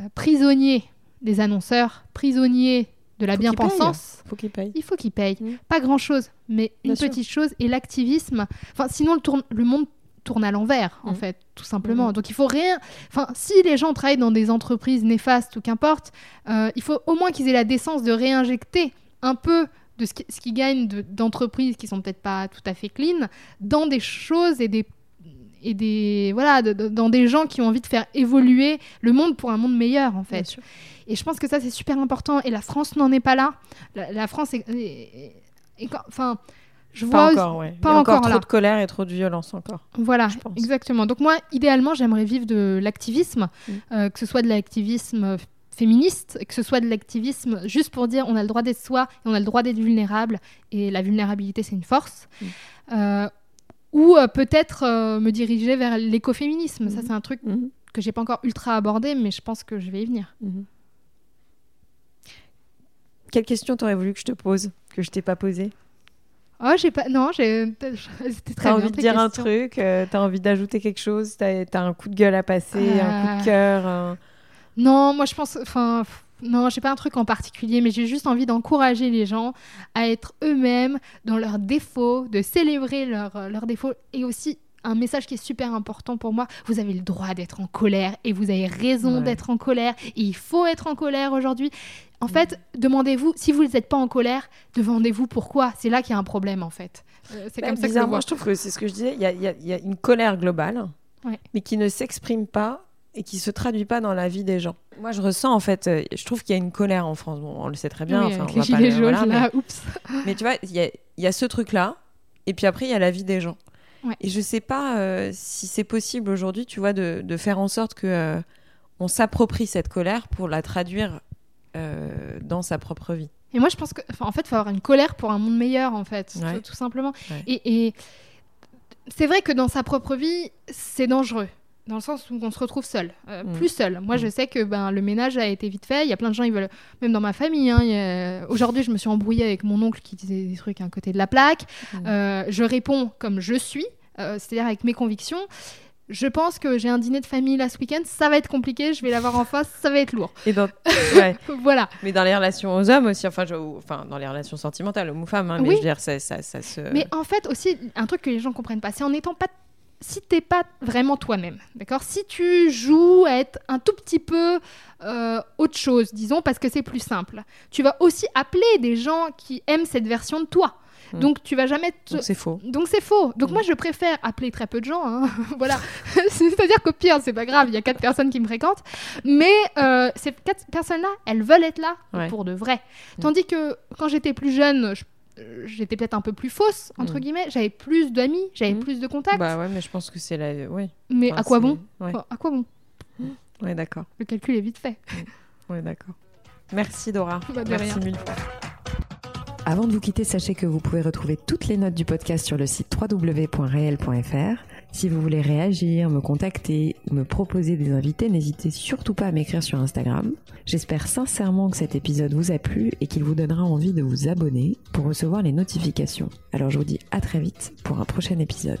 euh, prisonniers des annonceurs, prisonniers de la qu'ils bien-pensance, Faut qu'il paye. il faut qu'ils payent. Mm. Pas grand-chose, mais une sûr. petite chose. Et l'activisme, enfin, sinon le, tourne- le monde tourne à l'envers, en Mm. fait, tout simplement. Mm. Donc il faut rien. Enfin, si les gens travaillent dans des entreprises néfastes ou qu'importe, euh, il faut au moins qu'ils aient la décence de réinjecter un peu de ce qui- qu'ils gagnent de- d'entreprises qui sont peut-être pas tout à fait clean dans des choses et des et des voilà de- de- dans des gens qui ont envie de faire évoluer le monde pour un monde meilleur en fait et je pense que ça, c'est super important. Et la France n'en est pas là. La, la France est. est- est- est- enfin, je vois. Pas aussi- encore, ouais. pas Il y a encore, encore trop là. de colère et trop de violence encore. Voilà, je pense. exactement. Donc, moi, idéalement, j'aimerais vivre de l'activisme, Mm. euh, que ce soit de l'activisme féministe, que ce soit de l'activisme juste pour dire on a le droit d'être soi et on a le droit d'être vulnérable. Et la vulnérabilité, c'est une force. Mm. Euh, ou euh, peut-être euh, me diriger vers l'écoféminisme. Ça, c'est un truc Mhm. que j'ai pas encore ultra abordé, mais je pense que je vais y venir. Mhm. Quelle question t'aurais voulu que je te pose que je t'ai pas posée? Oh, j'ai pas. Non, j'ai. C'était très T'as envie de dire un truc, euh, t'as envie d'ajouter quelque chose, t'as as un coup de gueule à passer, un coup Euh, de cœur. un- Non, moi je pense. Enfin, non, j'ai pas un truc en particulier, mais j'ai juste envie d'encourager les gens à être eux-mêmes dans leurs défauts, de célébrer leurs euh, défauts et aussi. Un message qui est super important pour moi, vous avez le droit d'être en colère et vous avez raison Ouais. d'être en colère et il faut être en colère aujourd'hui. En fait, demandez-vous, si vous n'êtes pas en colère, demandez-vous pourquoi. C'est là qu'il y a un problème en fait. Euh, c'est Bah, comme ça que je je trouve que c'est ce que je disais. Il y y y a une colère globale, Ouais. mais qui ne s'exprime pas et qui se traduit pas dans la vie des gens. Moi, je ressens en fait, euh, je trouve qu'il y a une colère en France. Bon, on le sait très bien. Oui, enfin, on les va pas gilets le- jaunes, voilà, mais- là, oups. Mais tu vois, il y a, il y a ce truc-là, et puis après, il y a la vie des gens. Ouais. Et je sais pas euh, si c'est possible aujourd'hui, tu vois, de, de faire en sorte que euh, on s'approprie cette colère pour la traduire euh, dans sa propre vie. Et moi, je pense que, en fait, il faut avoir une colère pour un monde meilleur, en fait, Ouais. tout, tout simplement. Ouais. Et, et c'est vrai que dans sa propre vie, c'est dangereux. Dans le sens où on se retrouve seul, euh, Mm. plus seul. Moi, je Mm. sais que ben, le ménage a été vite fait. Il y a plein de gens, ils veulent, même dans ma famille. hein, a- Aujourd'hui, je me suis embrouillée avec mon oncle qui disait des trucs à un côté de la plaque. Mm. Euh, je réponds comme je suis, euh, c'est-à-dire avec mes convictions. Je pense que j'ai un dîner de famille là ce week-end, ça va être compliqué, je vais l'avoir en face, ça va être lourd. Et dans... ouais. Voilà. Mais dans les relations aux hommes aussi, enfin, je- enfin dans les relations sentimentales, hommes ou femmes, hein, mais Oui. je veux dire, ça, ça, ça se. Mais en fait aussi, un truc que les gens comprennent pas, c'est en étant pas... Si t'es pas vraiment toi-même, d'accord? Si tu joues à être un tout petit peu euh, autre chose, disons, parce que c'est plus simple, tu vas aussi appeler des gens qui aiment cette version de toi. Mm. Donc tu vas jamais te... Donc c'est faux. Donc c'est faux. Donc Mm. moi je préfère appeler très peu de gens. hein. voilà. C'est-à-dire qu'au pire c'est pas grave, il y a quatre personnes qui me fréquentent, mais euh, ces quatre personnes-là, elles veulent être là Ouais. pour de vrai. Mm. Tandis que quand j'étais plus jeune, je- j'étais peut-être un peu plus fausse entre Mm. guillemets. J'avais plus d'amis, j'avais Mm. plus de contacts. Bah ouais, mais je pense que c'est la. Oui. mais Enfin, à quoi bon Ouais, Enfin, À quoi bon ouais d'accord. Le calcul est vite fait. Ouais, d'accord. Merci Dora. Bah, de Merci rien. mille fois. Avant de vous quitter, sachez que vous pouvez retrouver toutes les notes du podcast sur le site www.réel.fr. Si vous voulez réagir, me contacter ou me proposer des invités, n'hésitez surtout pas à m'écrire sur Instagram. J'espère sincèrement que cet épisode vous a plu et qu'il vous donnera envie de vous abonner pour recevoir les notifications. Alors je vous dis à très vite pour un prochain épisode.